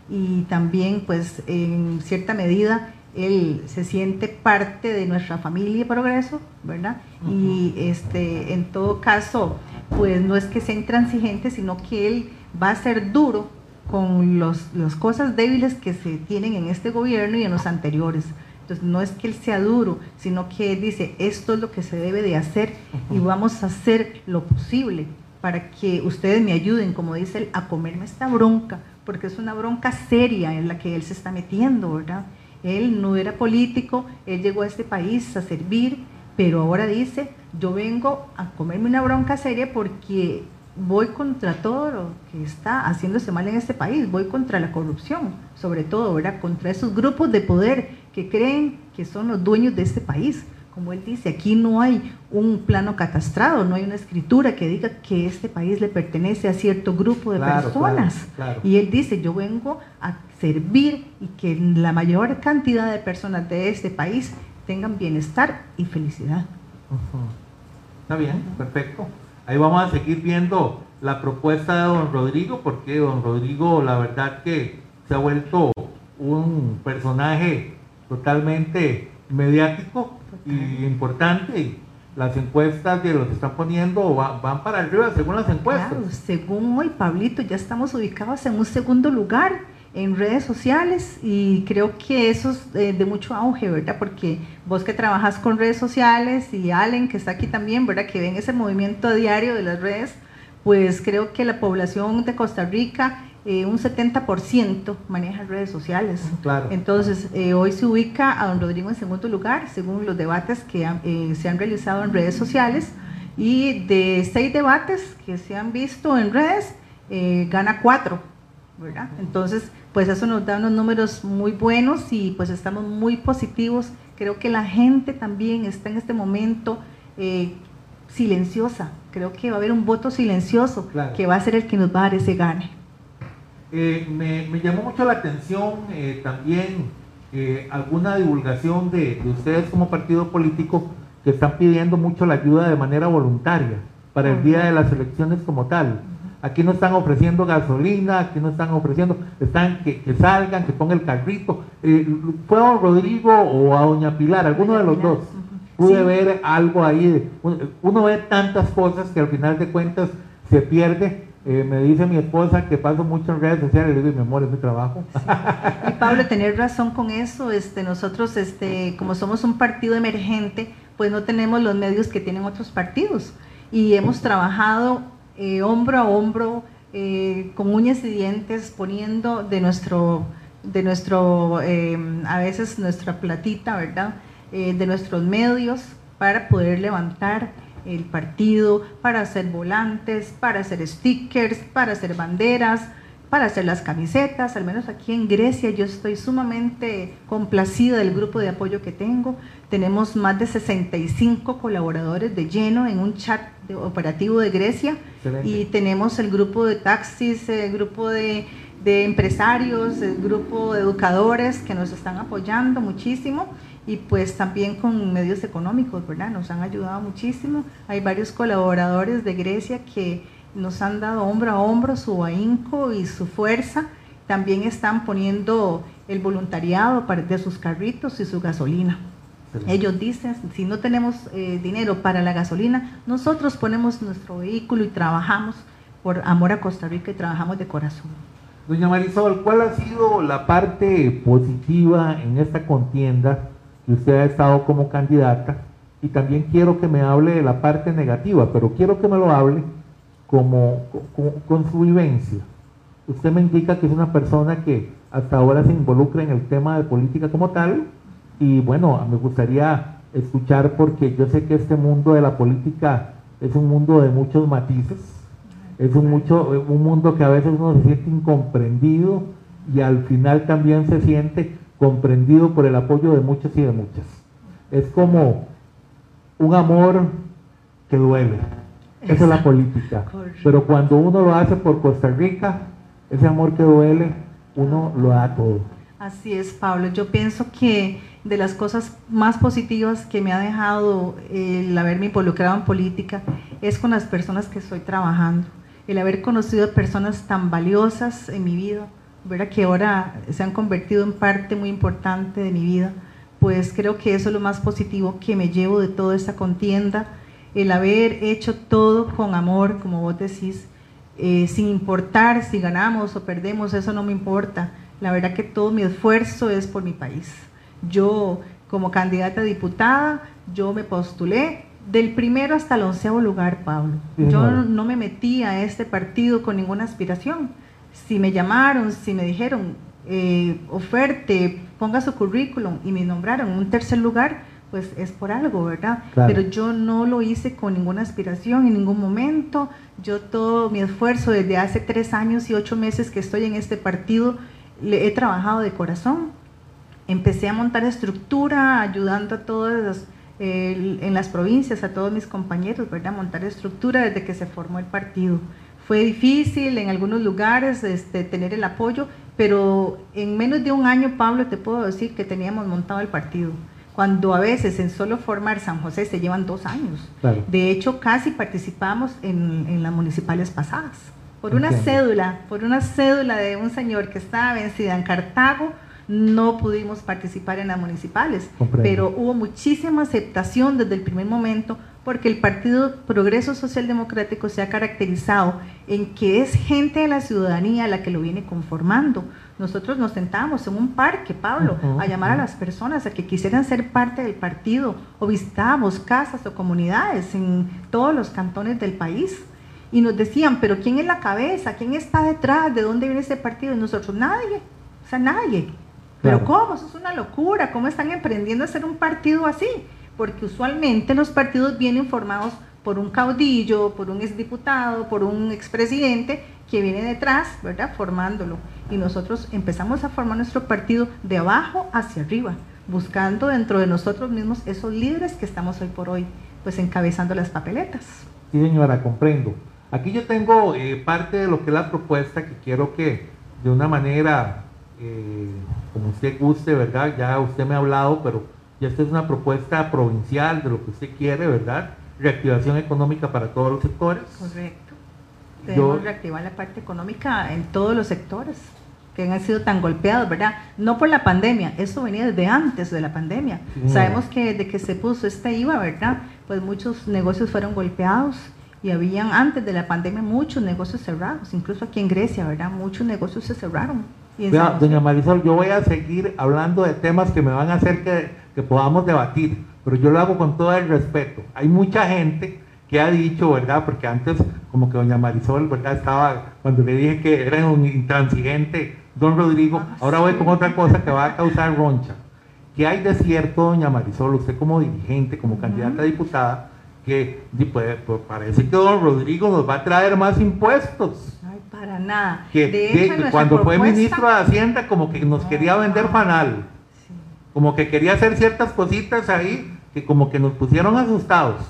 y también pues en cierta medida él se siente parte de nuestra familia Progreso, ¿verdad? Y este, en todo caso, pues no es que sea intransigente, sino que él va a ser duro con las cosas débiles que se tienen en este gobierno y en los anteriores. Entonces no es que él sea duro, sino que él dice, esto es lo que se debe de hacer y vamos a hacer lo posible para que ustedes me ayuden, como dice él, a comerme esta bronca, porque es una bronca seria en la que él se está metiendo, ¿verdad? Él no era político, él llegó a este país a servir, pero ahora dice, yo vengo a comerme una bronca seria porque voy contra todo lo que está haciéndose mal en este país, voy contra la corrupción, sobre todo, ¿verdad? Contra esos grupos de poder que creen que son los dueños de este país. Como él dice, aquí no hay un plano catastrado, no hay una escritura que diga que este país le pertenece a cierto grupo de personas. Y él dice, yo vengo a servir y que la mayor cantidad de personas de este país tengan bienestar y felicidad. Está bien, perfecto. Ahí vamos a seguir viendo la propuesta de don Rodrigo, porque don Rodrigo la verdad que se ha vuelto un personaje totalmente mediático y importante. Las encuestas de los que están poniendo van, para arriba según las encuestas. Claro, según hoy, Pablito, ya estamos ubicados en un segundo lugar en redes sociales y creo que eso es eh, de mucho auge, ¿verdad? Porque vos que trabajas con redes sociales y Allen que está aquí también, ¿verdad? Que ven ese movimiento diario de las redes, pues creo que la población de Costa Rica, eh, un 70% maneja redes sociales. Claro. Entonces, eh, hoy se ubica a don Rodrigo en segundo lugar, según los debates que se han realizado en redes sociales. Y de seis debates que se han visto en redes, gana cuatro, ¿verdad? Entonces, pues eso nos da unos números muy buenos y pues estamos muy positivos. Creo que la gente también está en este momento eh, silenciosa. Creo que va a haber un voto silencioso que va a ser el que nos va a dar ese gane. Eh, me, llamó mucho la atención eh, también alguna divulgación de, ustedes como partido político que están pidiendo mucho la ayuda de manera voluntaria para el día de las elecciones como tal. Aquí no están ofreciendo gasolina, aquí no están ofreciendo, están que, salgan, que pongan el carrito. Eh, ¿Fue a don Rodrigo o a doña Pilar? Alguno de los dos. Pude ver algo ahí. Uno ve tantas cosas que al final de cuentas se pierde. Eh, me dice mi esposa que paso mucho en redes sociales, le digo, mi amor, es mi trabajo. Y Pablo, tener razón con eso, este, nosotros, este, como somos un partido emergente, pues no tenemos los medios que tienen otros partidos. Y hemos trabajado eh, hombro a hombro, eh, con uñas y dientes, poniendo de nuestro, de nuestro em, a veces nuestra platita, ¿verdad? Eh, de nuestros medios para poder levantar el partido, para hacer volantes, para hacer stickers, para hacer banderas, para hacer las camisetas, al menos aquí en Grecia yo estoy sumamente complacida del grupo de apoyo que tengo. Tenemos más de 65 colaboradores de lleno en un chat operativo de Grecia y tenemos el grupo de taxis, el grupo de, empresarios, el grupo de educadores que nos están apoyando muchísimo y pues también con medios económicos, ¿verdad? Nos han ayudado muchísimo. Hay varios colaboradores de Grecia que nos han dado hombro a hombro su ahínco y su fuerza. También están poniendo el voluntariado de sus carritos y su gasolina. Ellos dicen, si no tenemos eh, dinero para la gasolina, nosotros ponemos nuestro vehículo y trabajamos por amor a Costa Rica y trabajamos de corazón. Doña Marisol, ¿cuál ha sido la parte positiva en esta contienda que usted ha estado como candidata? Y también quiero que me hable de la parte negativa, pero quiero que me lo hable como, con su vivencia. Usted me indica que es una persona que hasta ahora se involucra en el tema de política como tal, y bueno, me gustaría escuchar porque yo sé que este mundo de la política es un mundo de muchos matices, es un, mucho, un mundo que a veces uno se siente incomprendido y al final también se siente comprendido por el apoyo de muchos y de muchas. Es como un amor que duele. Esa es la política. Pero cuando uno lo hace por Costa Rica, ese amor que duele, uno lo da todo. Así es, Pablo. Yo pienso que de las cosas más positivas que me ha dejado el haberme involucrado en política es con las personas que estoy trabajando. El haber conocido personas tan valiosas en mi vida, ¿verdad? que ahora se han convertido en parte muy importante de mi vida, pues creo que eso es lo más positivo que me llevo de toda esta contienda el haber hecho todo con amor, como vos decís, eh, sin importar si ganamos o perdemos, eso no me importa. La verdad que todo mi esfuerzo es por mi país. Yo, como candidata a diputada, yo me postulé del primero hasta el onceavo lugar, Pablo. Yo no me metí a este partido con ninguna aspiración. Si me llamaron, si me dijeron, eh, oferte, ponga su currículum y me nombraron en un tercer lugar, pues es por algo, ¿verdad? Pero yo no lo hice con ninguna aspiración en ningún momento. Yo todo mi esfuerzo desde hace tres años y ocho meses que estoy en este partido, le he trabajado de corazón. Empecé a montar estructura, ayudando a todos en las provincias, a todos mis compañeros, ¿verdad? Montar estructura desde que se formó el partido. Fue difícil en algunos lugares este, tener el apoyo, pero en menos de un año, Pablo, te puedo decir que teníamos montado el partido cuando a veces en solo formar San José se llevan dos años. De hecho, casi participamos en, las municipales pasadas. Por una cédula, por una cédula de un señor que estaba vencida en Cartago, no pudimos participar en las municipales, pero hubo muchísima aceptación desde el primer momento porque el Partido Progreso Social Democrático se ha caracterizado en que es gente de la ciudadanía la que lo viene conformando. Nosotros nos sentábamos en un parque, Pablo, a llamar a las personas a que quisieran ser parte del partido o visitábamos casas o comunidades en todos los cantones del país y nos decían, pero ¿quién es la cabeza? ¿Quién está detrás? ¿De dónde viene ese partido? Y nosotros, nadie, o sea, nadie. Pero ¿cómo? Eso es una locura. ¿Cómo están emprendiendo a hacer un partido así? Porque usualmente los partidos vienen formados por un caudillo, por un exdiputado, por un expresidente que viene detrás, ¿verdad? Formándolo. Y nosotros empezamos a formar nuestro partido de abajo hacia arriba, buscando dentro de nosotros mismos esos líderes que estamos hoy por hoy, pues encabezando las papeletas. Sí, señora, comprendo. Aquí yo tengo eh, parte de lo que es la propuesta que quiero que de una manera eh, como usted guste, ¿verdad? Ya usted me ha hablado, pero ya esta es una propuesta provincial de lo que usted quiere, ¿verdad? Reactivación económica para todos los sectores. Correcto. Debemos reactivar la parte económica en todos los sectores que han sido tan golpeados, ¿verdad? No por la pandemia, eso venía desde antes de la pandemia. Sabemos que desde que se puso este IVA, ¿verdad? Pues muchos negocios fueron golpeados y habían antes de la pandemia muchos negocios cerrados, incluso aquí en Grecia, ¿verdad? Muchos negocios se cerraron doña Marisol, yo voy a seguir hablando de temas que me van a hacer que, que, podamos debatir, pero yo lo hago con todo el respeto. Hay mucha gente que ha dicho, ¿verdad? Porque antes como que doña Marisol, ¿verdad? Estaba, cuando le dije que era un intransigente, don Rodrigo, ah, ahora voy con otra cosa que va a causar roncha. ¿Qué hay de cierto, doña Marisol, usted como dirigente, como candidata a diputada, que pues, pues, parece que don Rodrigo nos va a traer más impuestos? Para nada. Que, cuando fue ministro de Hacienda como que nos quería vender panal. Como que quería hacer ciertas cositas ahí que como que nos pusieron asustados.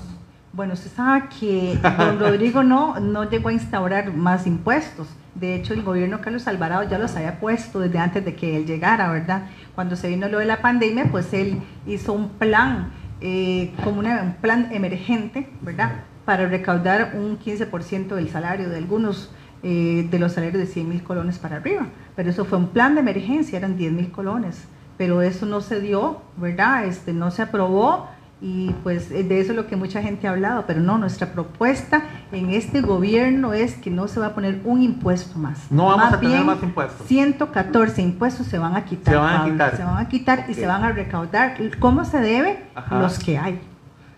Bueno, usted sabe que don Rodrigo no, no llegó a instaurar más impuestos. De hecho, el gobierno Carlos Alvarado ya los había puesto desde antes de que él llegara, ¿verdad? Cuando se vino lo de la pandemia, pues él hizo un plan, eh, como un plan emergente, ¿verdad? Para recaudar un 15% del salario de algunos eh, de los salarios de 100 mil colones para arriba. Pero eso fue un plan de emergencia, eran 10 mil colones. Pero eso no se dio, ¿verdad? Este, no se aprobó y pues eh, de eso es lo que mucha gente ha hablado, pero no, nuestra propuesta en este gobierno es que no se va a poner un impuesto más. No vamos a tener más impuestos. 114 impuestos se van a quitar. Se van a quitar. Se van a quitar y se van a recaudar. ¿Cómo se debe? Los que hay.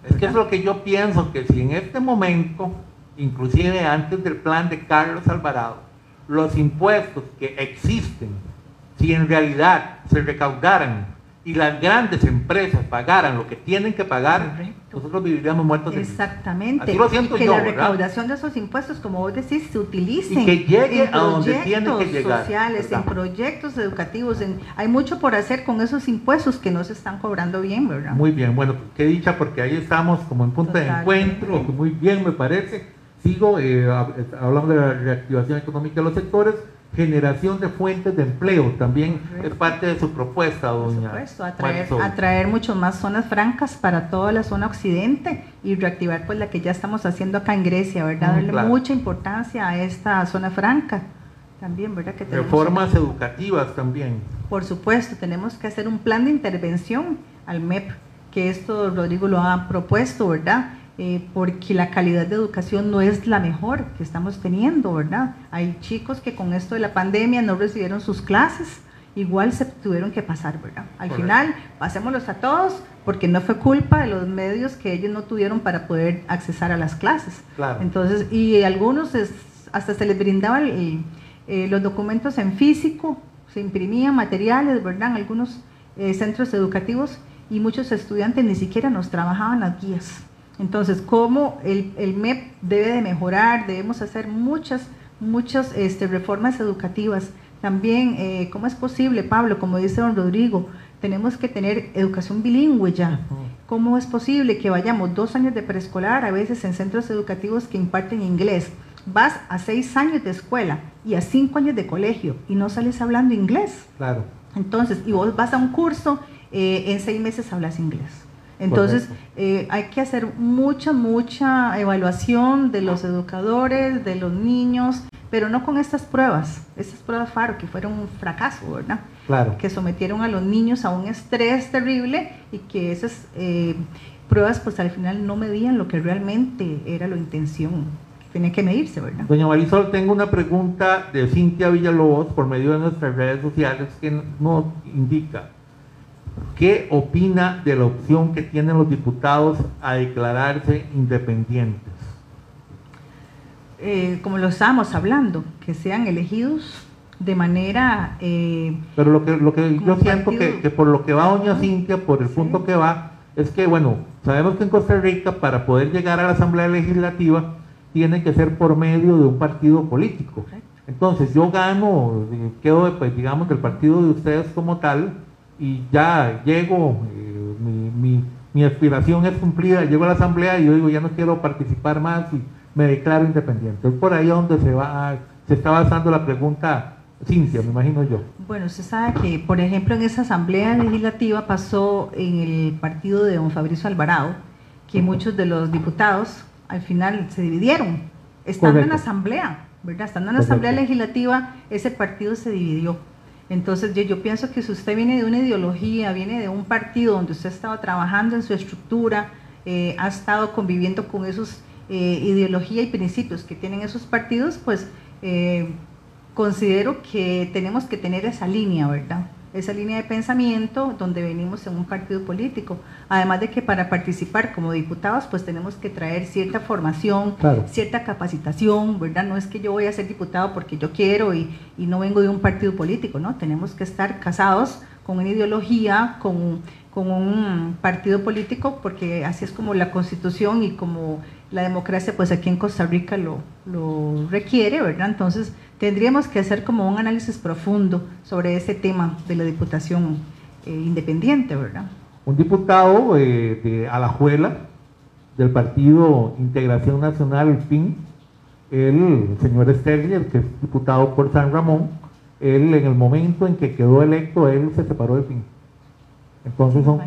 Es que es lo que yo pienso, que si en este momento inclusive antes del plan de Carlos Alvarado, los impuestos que existen, si en realidad se recaudaran y las grandes empresas pagaran lo que tienen que pagar, nosotros viviríamos muertos de Exactamente. que la recaudación de esos impuestos, como vos decís, se utilicen y que llegue a donde tiene que llegar. sociales, en proyectos educativos. hay mucho por hacer con esos impuestos que no se están cobrando bien, ¿verdad? Muy bien, bueno, qué dicha, porque ahí estamos como en punto de encuentro, muy bien me parece Sigo, eh, hablamos de la reactivación económica de los sectores, generación de fuentes de empleo también es parte de su propuesta, doña. Por supuesto, atraer, atraer mucho más zonas francas para toda la zona occidente y reactivar pues la que ya estamos haciendo acá en Grecia, ¿verdad? Mm, Darle mucha importancia a esta zona franca también, ¿verdad? Que Reformas educativas también. Por supuesto, tenemos que hacer un plan de intervención al MEP, que esto Rodrigo lo ha propuesto, ¿verdad? Eh, porque la calidad de educación no es la mejor que estamos teniendo, ¿verdad? Hay chicos que con esto de la pandemia no recibieron sus clases, igual se tuvieron que pasar, ¿verdad? Al final, pasémoslos a todos, porque no fue culpa de los medios que ellos no tuvieron para poder accesar a las clases. Entonces, y algunos hasta se les brindaban eh, los documentos en físico, se imprimían materiales, ¿verdad? En algunos eh, centros educativos y muchos estudiantes ni siquiera nos trabajaban las guías. Entonces, ¿cómo el, el, MEP debe de mejorar? Debemos hacer muchas, muchas este, reformas educativas. También, eh, ¿cómo es posible, Pablo? Como dice don Rodrigo, tenemos que tener educación bilingüe ya. ¿Cómo es posible que vayamos dos años de preescolar, a veces en centros educativos que imparten inglés? Vas a seis años de escuela y a cinco años de colegio y no sales hablando inglés. Claro. Entonces, y vos vas a un curso, eh, en seis meses hablas inglés. Entonces, eh, hay que hacer mucha, mucha evaluación de los educadores, de los niños, pero no con estas pruebas, estas pruebas FARO que fueron un fracaso, ¿verdad? Claro. Que sometieron a los niños a un estrés terrible y que esas eh, pruebas, pues al final no medían lo que realmente era la intención. Tenía que medirse, ¿verdad? Doña Marisol, tengo una pregunta de Cintia Villalobos por medio de nuestras redes sociales que nos indica ¿Qué opina de la opción que tienen los diputados a declararse independientes? Eh, como lo estábamos hablando, que sean elegidos de manera... Eh, Pero lo que, lo que yo siento que, por lo que va doña Cintia, por el punto que va, es que, bueno, sabemos que en Costa Rica para poder llegar a la Asamblea Legislativa tiene que ser por medio de un partido político. Entonces yo gano, eh, quedo, pues, digamos, del partido de ustedes como tal, y ya llego, eh, mi, mi, aspiración es cumplida, llego a la asamblea y yo digo, ya no quiero participar más y me declaro independiente. Es por ahí donde se va, se está basando la pregunta Cintia, me imagino yo. Bueno, usted sabe que, por ejemplo, en esa asamblea legislativa pasó en el partido de don Fabricio Alvarado, que muchos de los diputados al final se dividieron, estando en la asamblea, ¿verdad? Estando en la asamblea legislativa, ese partido se dividió entonces yo, pienso que si usted viene de una ideología, viene de un partido donde usted ha estado trabajando en su estructura, eh, ha estado conviviendo con esos eh, ideología y principios que tienen esos partidos, pues eh, considero que tenemos que tener esa línea, ¿verdad? Esa línea de pensamiento donde venimos en un partido político. Además de que para participar como diputados, pues tenemos que traer cierta formación, cierta capacitación, ¿verdad? No es que yo voy a ser diputado porque yo quiero y, y, no vengo de un partido político, ¿no? Tenemos que estar casados con una ideología, con, con un partido político, porque así es como la constitución y como la democracia, pues aquí en Costa Rica lo, lo requiere, ¿verdad? Entonces, tendríamos que hacer como un análisis profundo sobre ese tema de la diputación eh, independiente, ¿verdad? Un diputado eh, de Alajuela, del Partido Integración Nacional, el PIN, el señor Sterling, que es diputado por San Ramón, él en el momento en que quedó electo, él se separó del PIN. Entonces son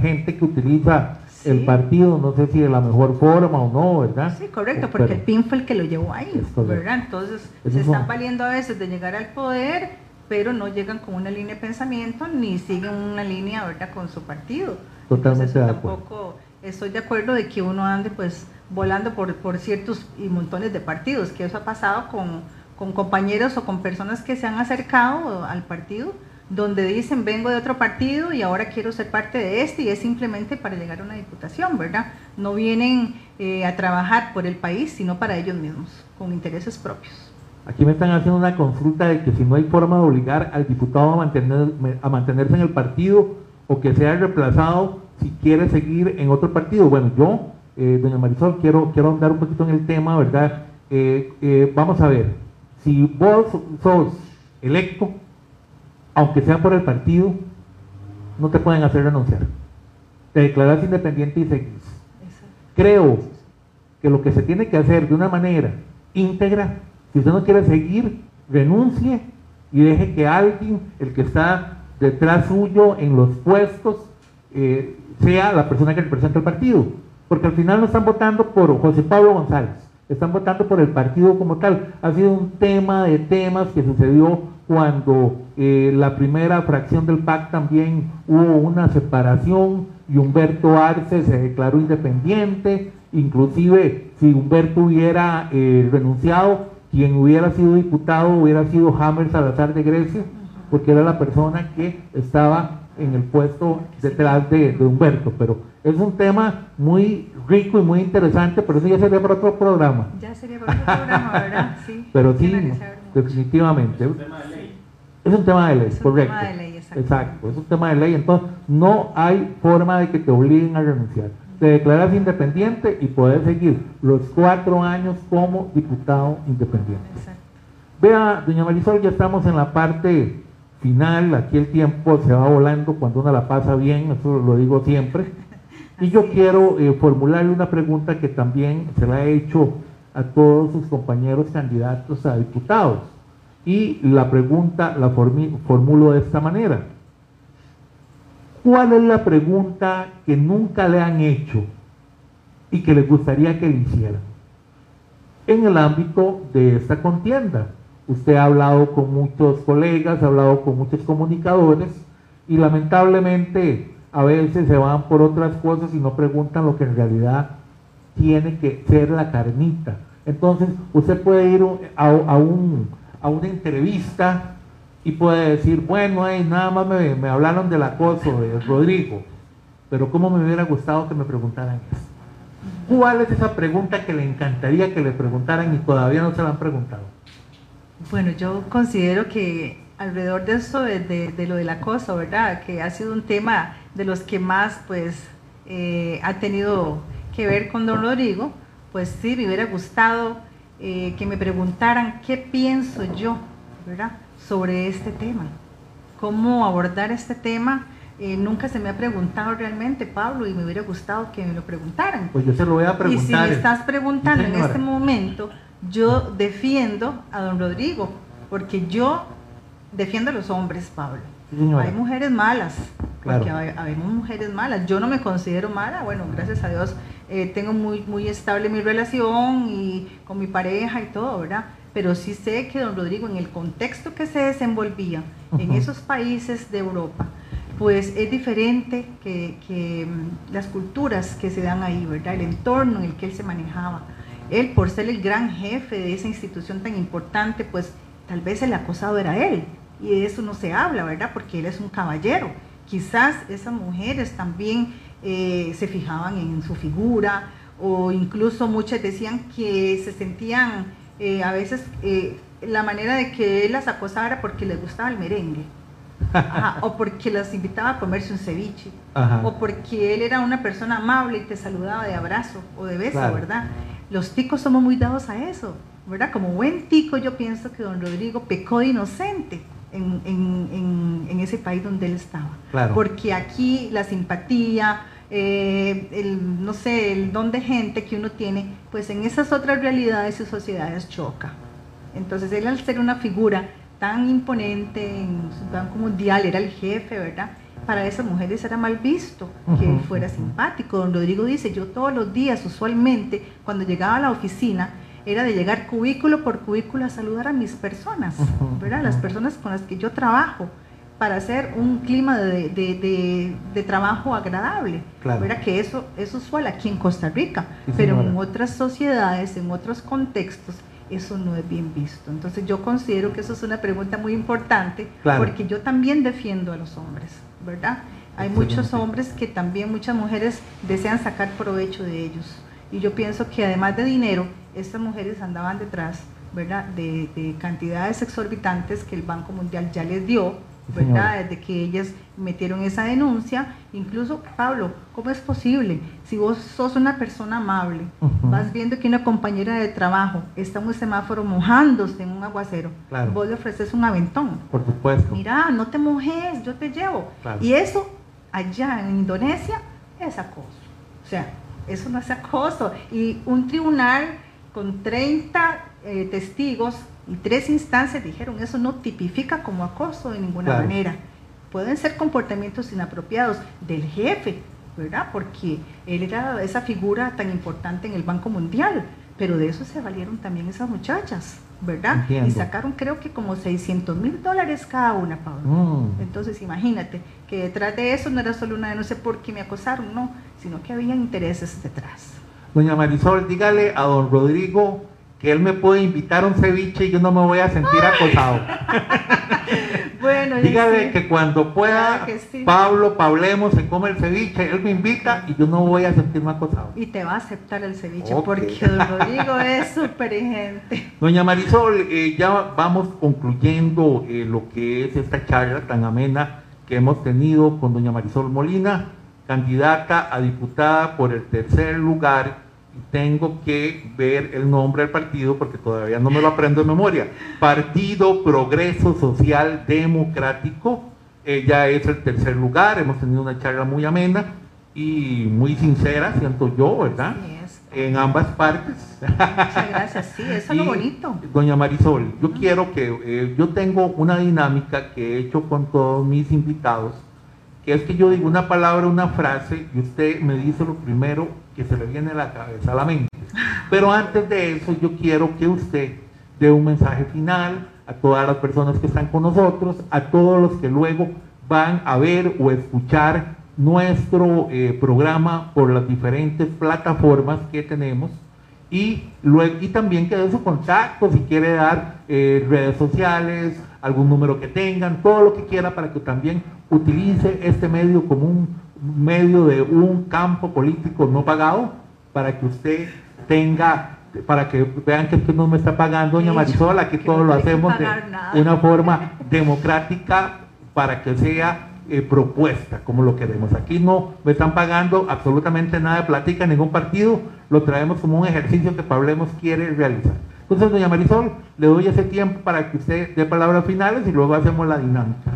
gente que utiliza el partido, no sé si de la mejor forma o no, ¿verdad? Sí, correcto, porque el PIN fue el que lo llevó ahí, ¿verdad? Entonces se están valiendo a veces de llegar al poder, pero no llegan con una línea de pensamiento ni siguen una línea, ¿verdad?, con su partido. Totalmente de acuerdo. Tampoco estoy de acuerdo de que uno ande pues volando por, por ciertos y montones de partidos, que eso ha pasado con, con compañeros o con personas que se han acercado al partido donde dicen vengo de otro partido y ahora quiero ser parte de este y es simplemente para llegar a una diputación, ¿verdad? No vienen eh, a trabajar por el país, sino para ellos mismos, con intereses propios. Aquí me están haciendo una consulta de que si no hay forma de obligar al diputado a, a mantenerse en el partido o que sea reemplazado si quiere seguir en otro partido. Bueno, yo, eh, doña Marisol, quiero, quiero andar un poquito en el tema, ¿verdad? Eh, vamos a ver, si vos sos electo, aunque sea por el partido, no te pueden hacer renunciar. Te declaras independiente y seguís. Creo que lo que se tiene que hacer de una manera íntegra, si usted no quiere seguir, renuncie y deje que alguien, el que está detrás suyo en los puestos, eh, sea la persona que representa el partido. Porque al final no están votando por José Pablo González, están votando por el partido como tal. Ha sido un tema de temas que sucedió cuando eh, la primera fracción del PAC también hubo una separación y Humberto Arce se declaró independiente, inclusive si Humberto hubiera eh, renunciado, quien hubiera sido diputado hubiera sido Hammer Salazar de Grecia, porque era la persona que estaba en el puesto detrás de, Humberto, pero es un tema muy rico y muy interesante, pero eso ya sería para otro programa. Ya sería para otro programa, ¿verdad? Sí. pero sí, definitivamente. Es un tema de ley, es un correcto. Tema de ley, exacto, es un tema de ley. Entonces, no hay forma de que te obliguen a renunciar. Te declaras independiente y puedes seguir los cuatro años como diputado independiente. Exacto. Vea, doña Marisol, ya estamos en la parte final. Aquí el tiempo se va volando cuando uno la pasa bien, eso lo digo siempre. Y yo quiero eh, formularle una pregunta que también se la he hecho a todos sus compañeros candidatos a diputados. Y la pregunta la formulo de esta manera. ¿Cuál es la pregunta que nunca le han hecho y que les gustaría que le hicieran? En el ámbito de esta contienda. Usted ha hablado con muchos colegas, ha hablado con muchos comunicadores y lamentablemente a veces se van por otras cosas y no preguntan lo que en realidad tiene que ser la carnita. Entonces, usted puede ir a, un, a una entrevista y puede decir, bueno, nada más me, me, hablaron del acoso de Rodrigo, pero ¿cómo me hubiera gustado que me preguntaran eso? ¿Cuál es esa pregunta que le encantaría que le preguntaran y todavía no se la han preguntado? Bueno, yo considero que alrededor de eso, de, lo del acoso, ¿verdad? Que ha sido un tema de los que más, pues, eh, ha tenido que ver con don Rodrigo, pues sí, me hubiera gustado eh, que me preguntaran qué pienso yo, ¿verdad? Sobre este tema, cómo abordar este tema. Eh, nunca se me ha preguntado realmente, Pablo, y me hubiera gustado que me lo preguntaran. Pues yo se lo voy a preguntar. Y si me estás preguntando en este momento, yo defiendo a don Rodrigo, porque yo defiendo a los hombres, Pablo. hay mujeres malas, porque hay, mujeres malas. Yo no me considero mala, bueno, gracias a Dios eh, tengo muy, muy estable mi relación y con mi pareja y todo, ¿verdad? Pero sí sé que don Rodrigo, en el contexto que se desenvolvía en esos países de Europa, pues es diferente que, que, mm, las culturas que se dan ahí, ¿verdad? El entorno en el que él se manejaba. Él, por ser el gran jefe de esa institución tan importante, pues tal vez el acosado era él, y de eso no se habla, ¿verdad? Porque él es un caballero. Quizás esas mujeres también eh, se fijaban en su figura o incluso muchas decían que se sentían eh, a veces eh, la manera de que él las acosara porque les gustaba el merengue. o porque las invitaba a comerse un ceviche, o porque él era una persona amable y te saludaba de abrazo o de beso, ¿verdad? Los ticos somos muy dados a eso, ¿verdad? Como buen tico yo pienso que don Rodrigo pecó de inocente, en, ese país donde él estaba. Porque aquí la simpatía, eh, el, no sé, el don de gente que uno tiene, pues en esas otras realidades y sociedades choca. Entonces él al ser una figura tan imponente en su banco mundial, era el jefe, ¿verdad? Para esas mujeres era mal visto que él fuera simpático. Don Rodrigo dice, yo todos los días, usualmente, cuando llegaba a la oficina, era de llegar cubículo por cubículo a saludar a mis personas, ¿verdad? Las personas con las que yo trabajo para hacer un clima de, trabajo agradable, ¿verdad? Que eso es usual aquí en Costa Rica, pero en otras sociedades, en otros contextos, eso no es bien visto. Entonces yo considero que eso es una pregunta muy importante, porque yo también defiendo a los hombres, ¿verdad? Hay muchos hombres que también muchas mujeres desean sacar provecho de ellos. Y yo pienso que además de dinero, estas mujeres andaban detrás, ¿verdad? De, cantidades exorbitantes que el Banco Mundial ya les dio, ¿verdad? Desde que ellas metieron esa denuncia. Incluso, Pablo, ¿cómo es posible? Si vos sos una persona amable, vas viendo que una compañera de trabajo está en un semáforo mojándose en un aguacero, vos le ofreces un aventón. Por supuesto. Mira, no te mojes, yo te llevo. Y eso, allá en Indonesia, es acoso. O sea, eso no es acoso. Y un tribunal con 30 eh, testigos y tres instancias dijeron, eso no tipifica como acoso de ninguna manera. Pueden ser comportamientos inapropiados del jefe, ¿verdad? Porque él era esa figura tan importante en el Banco Mundial, pero de eso se valieron también esas muchachas, ¿verdad? Y sacaron creo que como 600 mil dólares cada una, Pablo. Mm. Entonces imagínate que detrás de eso no era solo una denuncia porque me acosaron, no, sino que había intereses detrás. Doña Marisol, dígale a don Rodrigo que él me puede invitar a un ceviche y yo no me voy a sentir acosado. bueno, dígale que cuando pueda, Pablo, Pablemos, se come el ceviche, él me invita y yo no voy a sentirme acosado. Y te va a aceptar el ceviche porque don Rodrigo es súper gente. Doña Marisol, eh, ya vamos concluyendo eh, lo que es esta charla tan amena que hemos tenido con doña Marisol Molina, candidata a diputada por el tercer lugar tengo que ver el nombre del partido porque todavía no me lo aprendo de memoria. Partido Progreso Social Democrático. Ella es el tercer lugar. Hemos tenido una charla muy amena y muy sincera, siento yo, ¿verdad? En ambas partes. Muchas gracias, sí, eso es lo bonito. Doña Marisol, yo quiero que, eh, yo tengo una dinámica que he hecho con todos mis invitados que es que yo digo una palabra, una frase, y usted me dice lo primero que se le viene a la cabeza, a la mente. Pero antes de eso, yo quiero que usted dé un mensaje final a todas las personas que están con nosotros, a todos los que luego van a ver o escuchar nuestro eh, programa por las diferentes plataformas que tenemos y, luego, y también que dé su contacto si quiere dar eh, redes sociales, algún número que tengan, todo lo que quiera para que también utilice este medio como un medio de un campo político no pagado para que usted tenga para que vean que usted no me está pagando, doña Marisol, aquí todo lo hacemos de una forma democrática para que sea eh, propuesta como lo queremos. Aquí no me están pagando absolutamente nada de plática, ningún partido, lo traemos como un ejercicio que Pablemos quiere realizar. Entonces, doña Marisol, le doy ese tiempo para que usted dé palabras finales y luego hacemos la dinámica.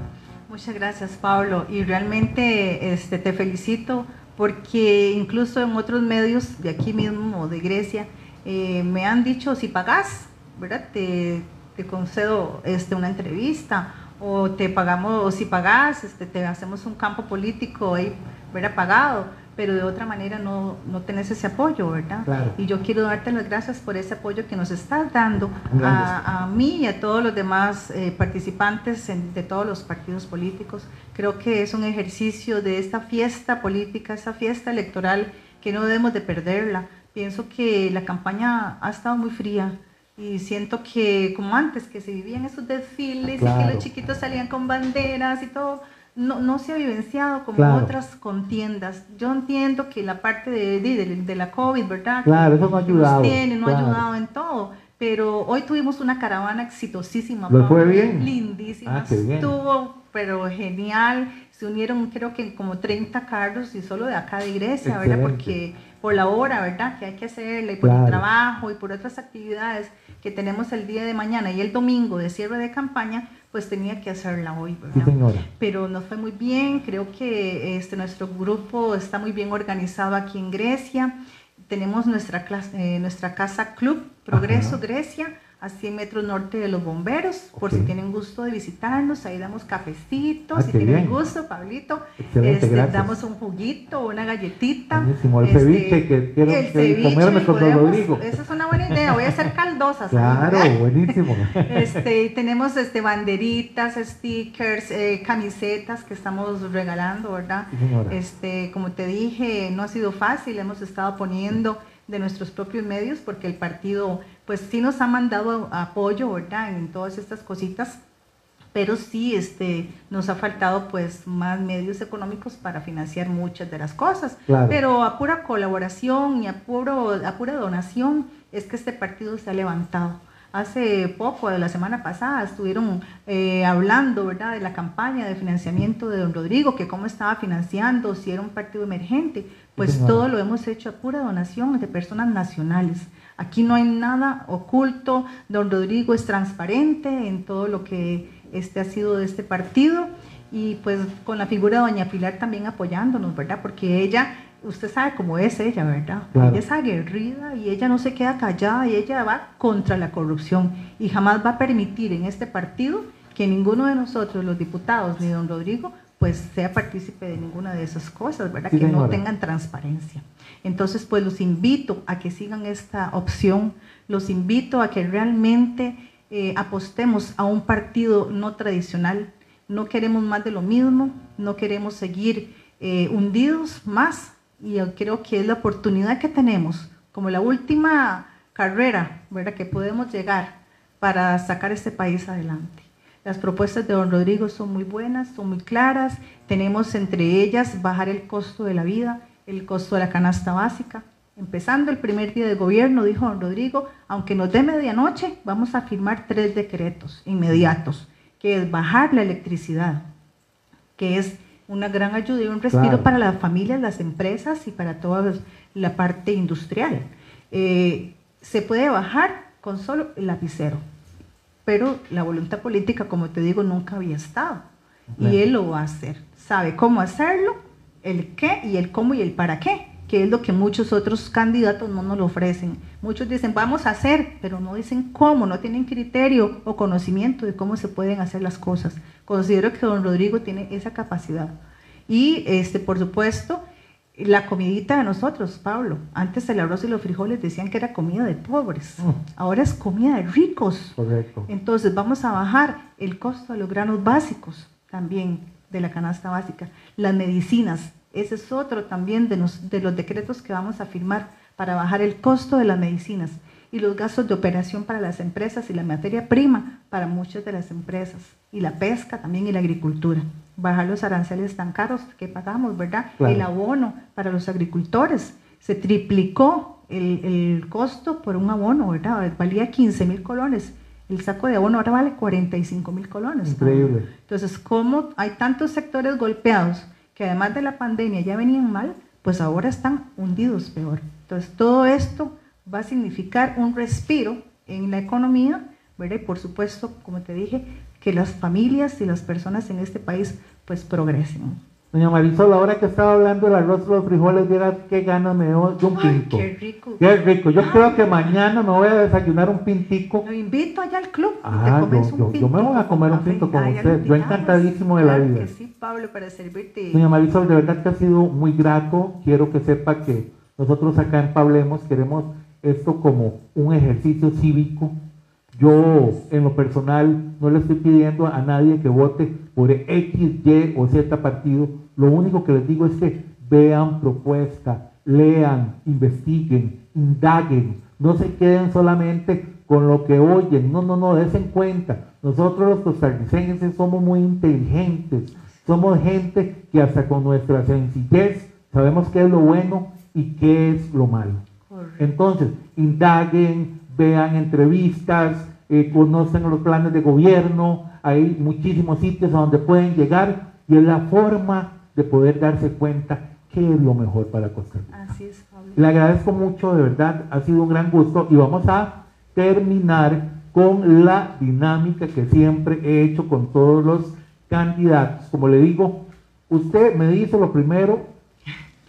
Muchas gracias, Pablo. Y realmente este, te felicito porque incluso en otros medios de aquí mismo, de Grecia, eh, me han dicho, si pagas, ¿verdad? Te, te concedo este, una entrevista o te pagamos, o si pagas, este, te hacemos un campo político ahí, ¿verdad? Pagado, pero de otra manera no, no tenés ese apoyo, ¿verdad? Y yo quiero darte las gracias por ese apoyo que nos estás dando a, a, mí y a todos los demás eh, participantes de todos los partidos políticos. Creo que es un ejercicio de esta fiesta política, esa fiesta electoral que no debemos de perderla. Pienso que la campaña ha estado muy fría y siento que como antes, que se vivían esos desfiles y que los chiquitos salían con banderas y todo, no, no se ha vivenciado como otras contiendas. Yo entiendo que la parte de, de, la COVID, ¿verdad? Claro, eso no ha ayudado. Tiene, no ha ayudado en todo. Pero hoy tuvimos una caravana exitosísima. ¿Lo fue bien? Lindísima. Ah, Estuvo, pero genial. Se unieron creo que como 30 carros y solo de acá de Grecia, ¿verdad? Porque por la hora, ¿verdad? Que hay que hacerle, y por el trabajo y por otras actividades que tenemos el día de mañana y el domingo de cierre de campaña, pues tenía que hacerla hoy, ¿verdad? Pero nos fue muy bien, creo que este, nuestro grupo está muy bien organizado aquí en Grecia, tenemos nuestra, clase, eh, nuestra casa Club Progreso Grecia, a 100 metros norte de los bomberos, por si tienen gusto de visitarnos, ahí damos cafecitos, ah, si tienen gusto, Pablito, este, damos un juguito, una galletita. Buenísimo, el este, ceviche que quiero el ceviche, comerme con Rodrigo. Esa es una buena idea, voy a hacer caldosas. claro, buenísimo. Este, tenemos este, banderitas, stickers, eh, camisetas que estamos regalando, ¿verdad? este, como te dije, no ha sido fácil, hemos estado poniendo de nuestros propios medios porque el partido pues sí nos ha mandado apoyo, ¿verdad? En todas estas cositas, pero sí este, nos ha faltado pues más medios económicos para financiar muchas de las cosas. Pero a pura colaboración y a, puro, a pura donación es que este partido se ha levantado. Hace poco, de la semana pasada, estuvieron eh, hablando ¿verdad? de la campaña de financiamiento de don Rodrigo, que cómo estaba financiando, si era un partido emergente. Pues todo lo hemos hecho a pura donación de personas nacionales. Aquí no hay nada oculto. Don Rodrigo es transparente en todo lo que este ha sido de este partido y pues con la figura de doña Pilar también apoyándonos, ¿verdad? Porque ella, usted sabe cómo es ella, ¿verdad? Ella es aguerrida y ella no se queda callada y ella va contra la corrupción y jamás va a permitir en este partido que ninguno de nosotros, los diputados, ni don Rodrigo, pues sea partícipe de ninguna de esas cosas, ¿verdad? que no tengan transparencia. Entonces, pues los invito a que sigan esta opción, los invito a que realmente eh, apostemos a un partido no tradicional. No queremos más de lo mismo, no queremos seguir eh, hundidos más y yo creo que es la oportunidad que tenemos, como la última carrera, ¿verdad? Que podemos llegar para sacar este país adelante. Las propuestas de don Rodrigo son muy buenas, son muy claras. Tenemos entre ellas bajar el costo de la vida, el costo de la canasta básica. Empezando el primer día de gobierno, dijo don Rodrigo, aunque nos dé medianoche, vamos a firmar tres decretos inmediatos, que es bajar la electricidad, que es una gran ayuda y un respiro para las familias, las empresas y para toda la parte industrial. Eh, se puede bajar con solo el lapicero pero la voluntad política, como te digo, nunca había estado. Y él lo va a hacer. Sabe cómo hacerlo, el qué y el cómo y el para qué, que es lo que muchos otros candidatos no nos lo ofrecen. Muchos dicen, vamos a hacer, pero no dicen cómo, no tienen criterio o conocimiento de cómo se pueden hacer las cosas. Considero que don Rodrigo tiene esa capacidad. Y este, por supuesto, la comidita de nosotros, Pablo. Antes el arroz y los frijoles decían que era comida de pobres. Mm. Ahora es comida de ricos. Correcto. Entonces vamos a bajar el costo de los granos básicos también de la canasta básica. Las medicinas, ese es otro también de los, de los decretos que vamos a firmar para bajar el costo de las medicinas y los gastos de operación para las empresas y la materia prima para muchas de las empresas y la pesca también y la agricultura. Bajar los aranceles tan caros que pagamos, ¿verdad? El abono para los agricultores. Se triplicó el, el, costo por un abono, ¿verdad? Valía 15 mil colones. El saco de abono ahora vale 45 mil colones. Increíble. Entonces, como hay tantos sectores golpeados que además de la pandemia ya venían mal, pues ahora están hundidos peor. Entonces, todo esto va a significar un respiro en la economía, ¿verdad? Y por supuesto, como te dije, que las familias y las personas en este país pues progresen. Doña Marisol, ahora que estaba hablando del arroz y los frijoles, viera qué ganas me dio de un pinto. qué rico. Qué rico. Yo creo que mañana me voy a desayunar un pintico. Lo invito allá al club. Ah, yo, yo, me voy a comer un pinto con usted. Yo encantadísimo de la vida. Que sí, Pablo, para servirte. Doña Marisol, de verdad que ha sido muy grato. Quiero que sepa que nosotros acá en Pablemos queremos esto como un ejercicio cívico. Yo, en lo personal, no le estoy pidiendo a nadie que vote por X, Y o Z partido. Lo único que les digo es que vean propuesta, lean, investiguen, indaguen. No se queden solamente con lo que oyen. No, no, no, desen cuenta. Nosotros los costarricenses somos muy inteligentes. Somos gente que hasta con nuestra sencillez sabemos qué es lo bueno y qué es lo malo. Entonces, indaguen, vean entrevistas, eh, conocen los planes de gobierno, hay muchísimos sitios a donde pueden llegar y es la forma de poder darse cuenta qué es lo mejor para Costa Rica. Así es, Pablo. Le agradezco mucho, de verdad, ha sido un gran gusto y vamos a terminar con la dinámica que siempre he hecho con todos los candidatos. Como le digo, usted me dice lo primero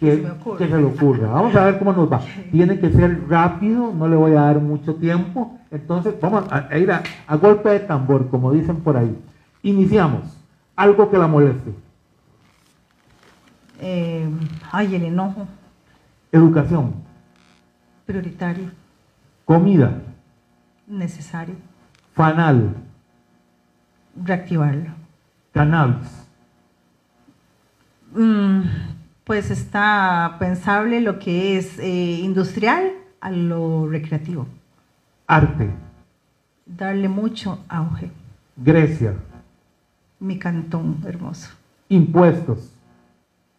que, se, le ocurra. Vamos a ver cómo nos va. Tiene que ser rápido, no le voy a dar mucho tiempo. Entonces, vamos a, ir a, golpe de tambor, como dicen por ahí. Iniciamos. Algo que la moleste. Eh, ay, el enojo. Educación. Prioritario. Comida. Necesario. Fanal. Reactivarlo. Cannabis. Mm, pues está pensable lo que es eh, industrial a lo recreativo. Arte. Darle mucho auge. Grecia. Mi cantón hermoso. Impuestos.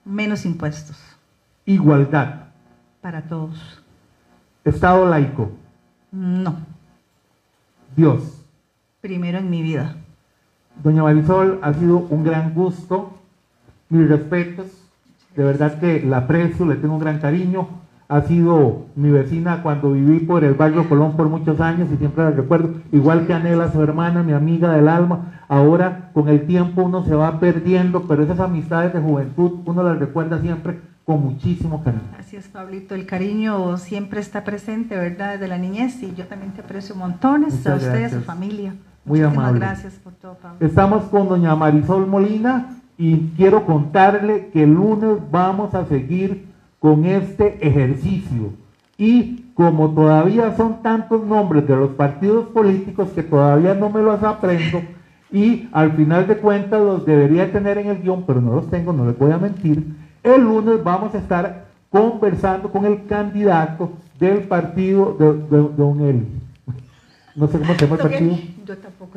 Menos impuestos. Igualdad. Para todos. Estado laico. No. Dios. Primero en mi vida. Doña Marisol, ha sido un gran gusto. Mis respetos de verdad que la aprecio, le tengo un gran cariño. Ha sido mi vecina cuando viví por el barrio Colón por muchos años y siempre la recuerdo, igual que Anela, su hermana, mi amiga del alma. Ahora con el tiempo uno se va perdiendo, pero esas amistades de juventud uno las recuerda siempre con muchísimo cariño. Así es, Pablito, el cariño siempre está presente, ¿verdad? De la niñez y yo también te aprecio montones, a usted, a su familia. Muy amable. gracias por todo, Pablo. Estamos con doña Marisol Molina y quiero contarle que el lunes vamos a seguir con este ejercicio. Y como todavía son tantos nombres de los partidos políticos que todavía no me los aprendo, y al final de cuentas los debería tener en el guion, pero no los tengo, no les voy a mentir, el lunes vamos a estar conversando con el candidato del partido de, Don Eli. No sé cómo se llama el partido.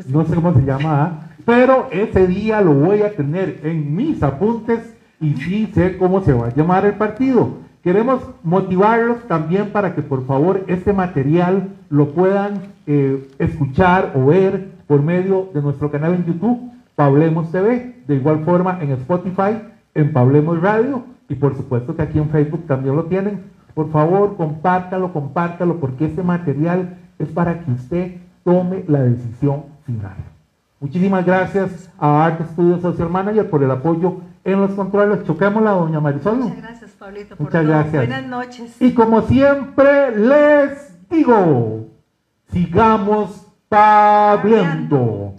No sé cómo se llama. ¿ah? Pero ese día lo voy a tener en mis apuntes y sí sé cómo se va a llamar el partido. Queremos motivarlos también para que por favor este material lo puedan eh, escuchar o ver por medio de nuestro canal en YouTube, Pablemos TV, de igual forma en Spotify, en Pablemos Radio y por supuesto que aquí en Facebook también lo tienen. Por favor, compártalo, compártalo, porque este material es para que usted tome la decisión final. Muchísimas gracias a Art Studio Social Manager por el apoyo en los controles. Choquémosla, doña Marisol. Muchas gracias, Pablito, por Muchas gracias. Buenas noches. Y como siempre les digo, sigamos pablando.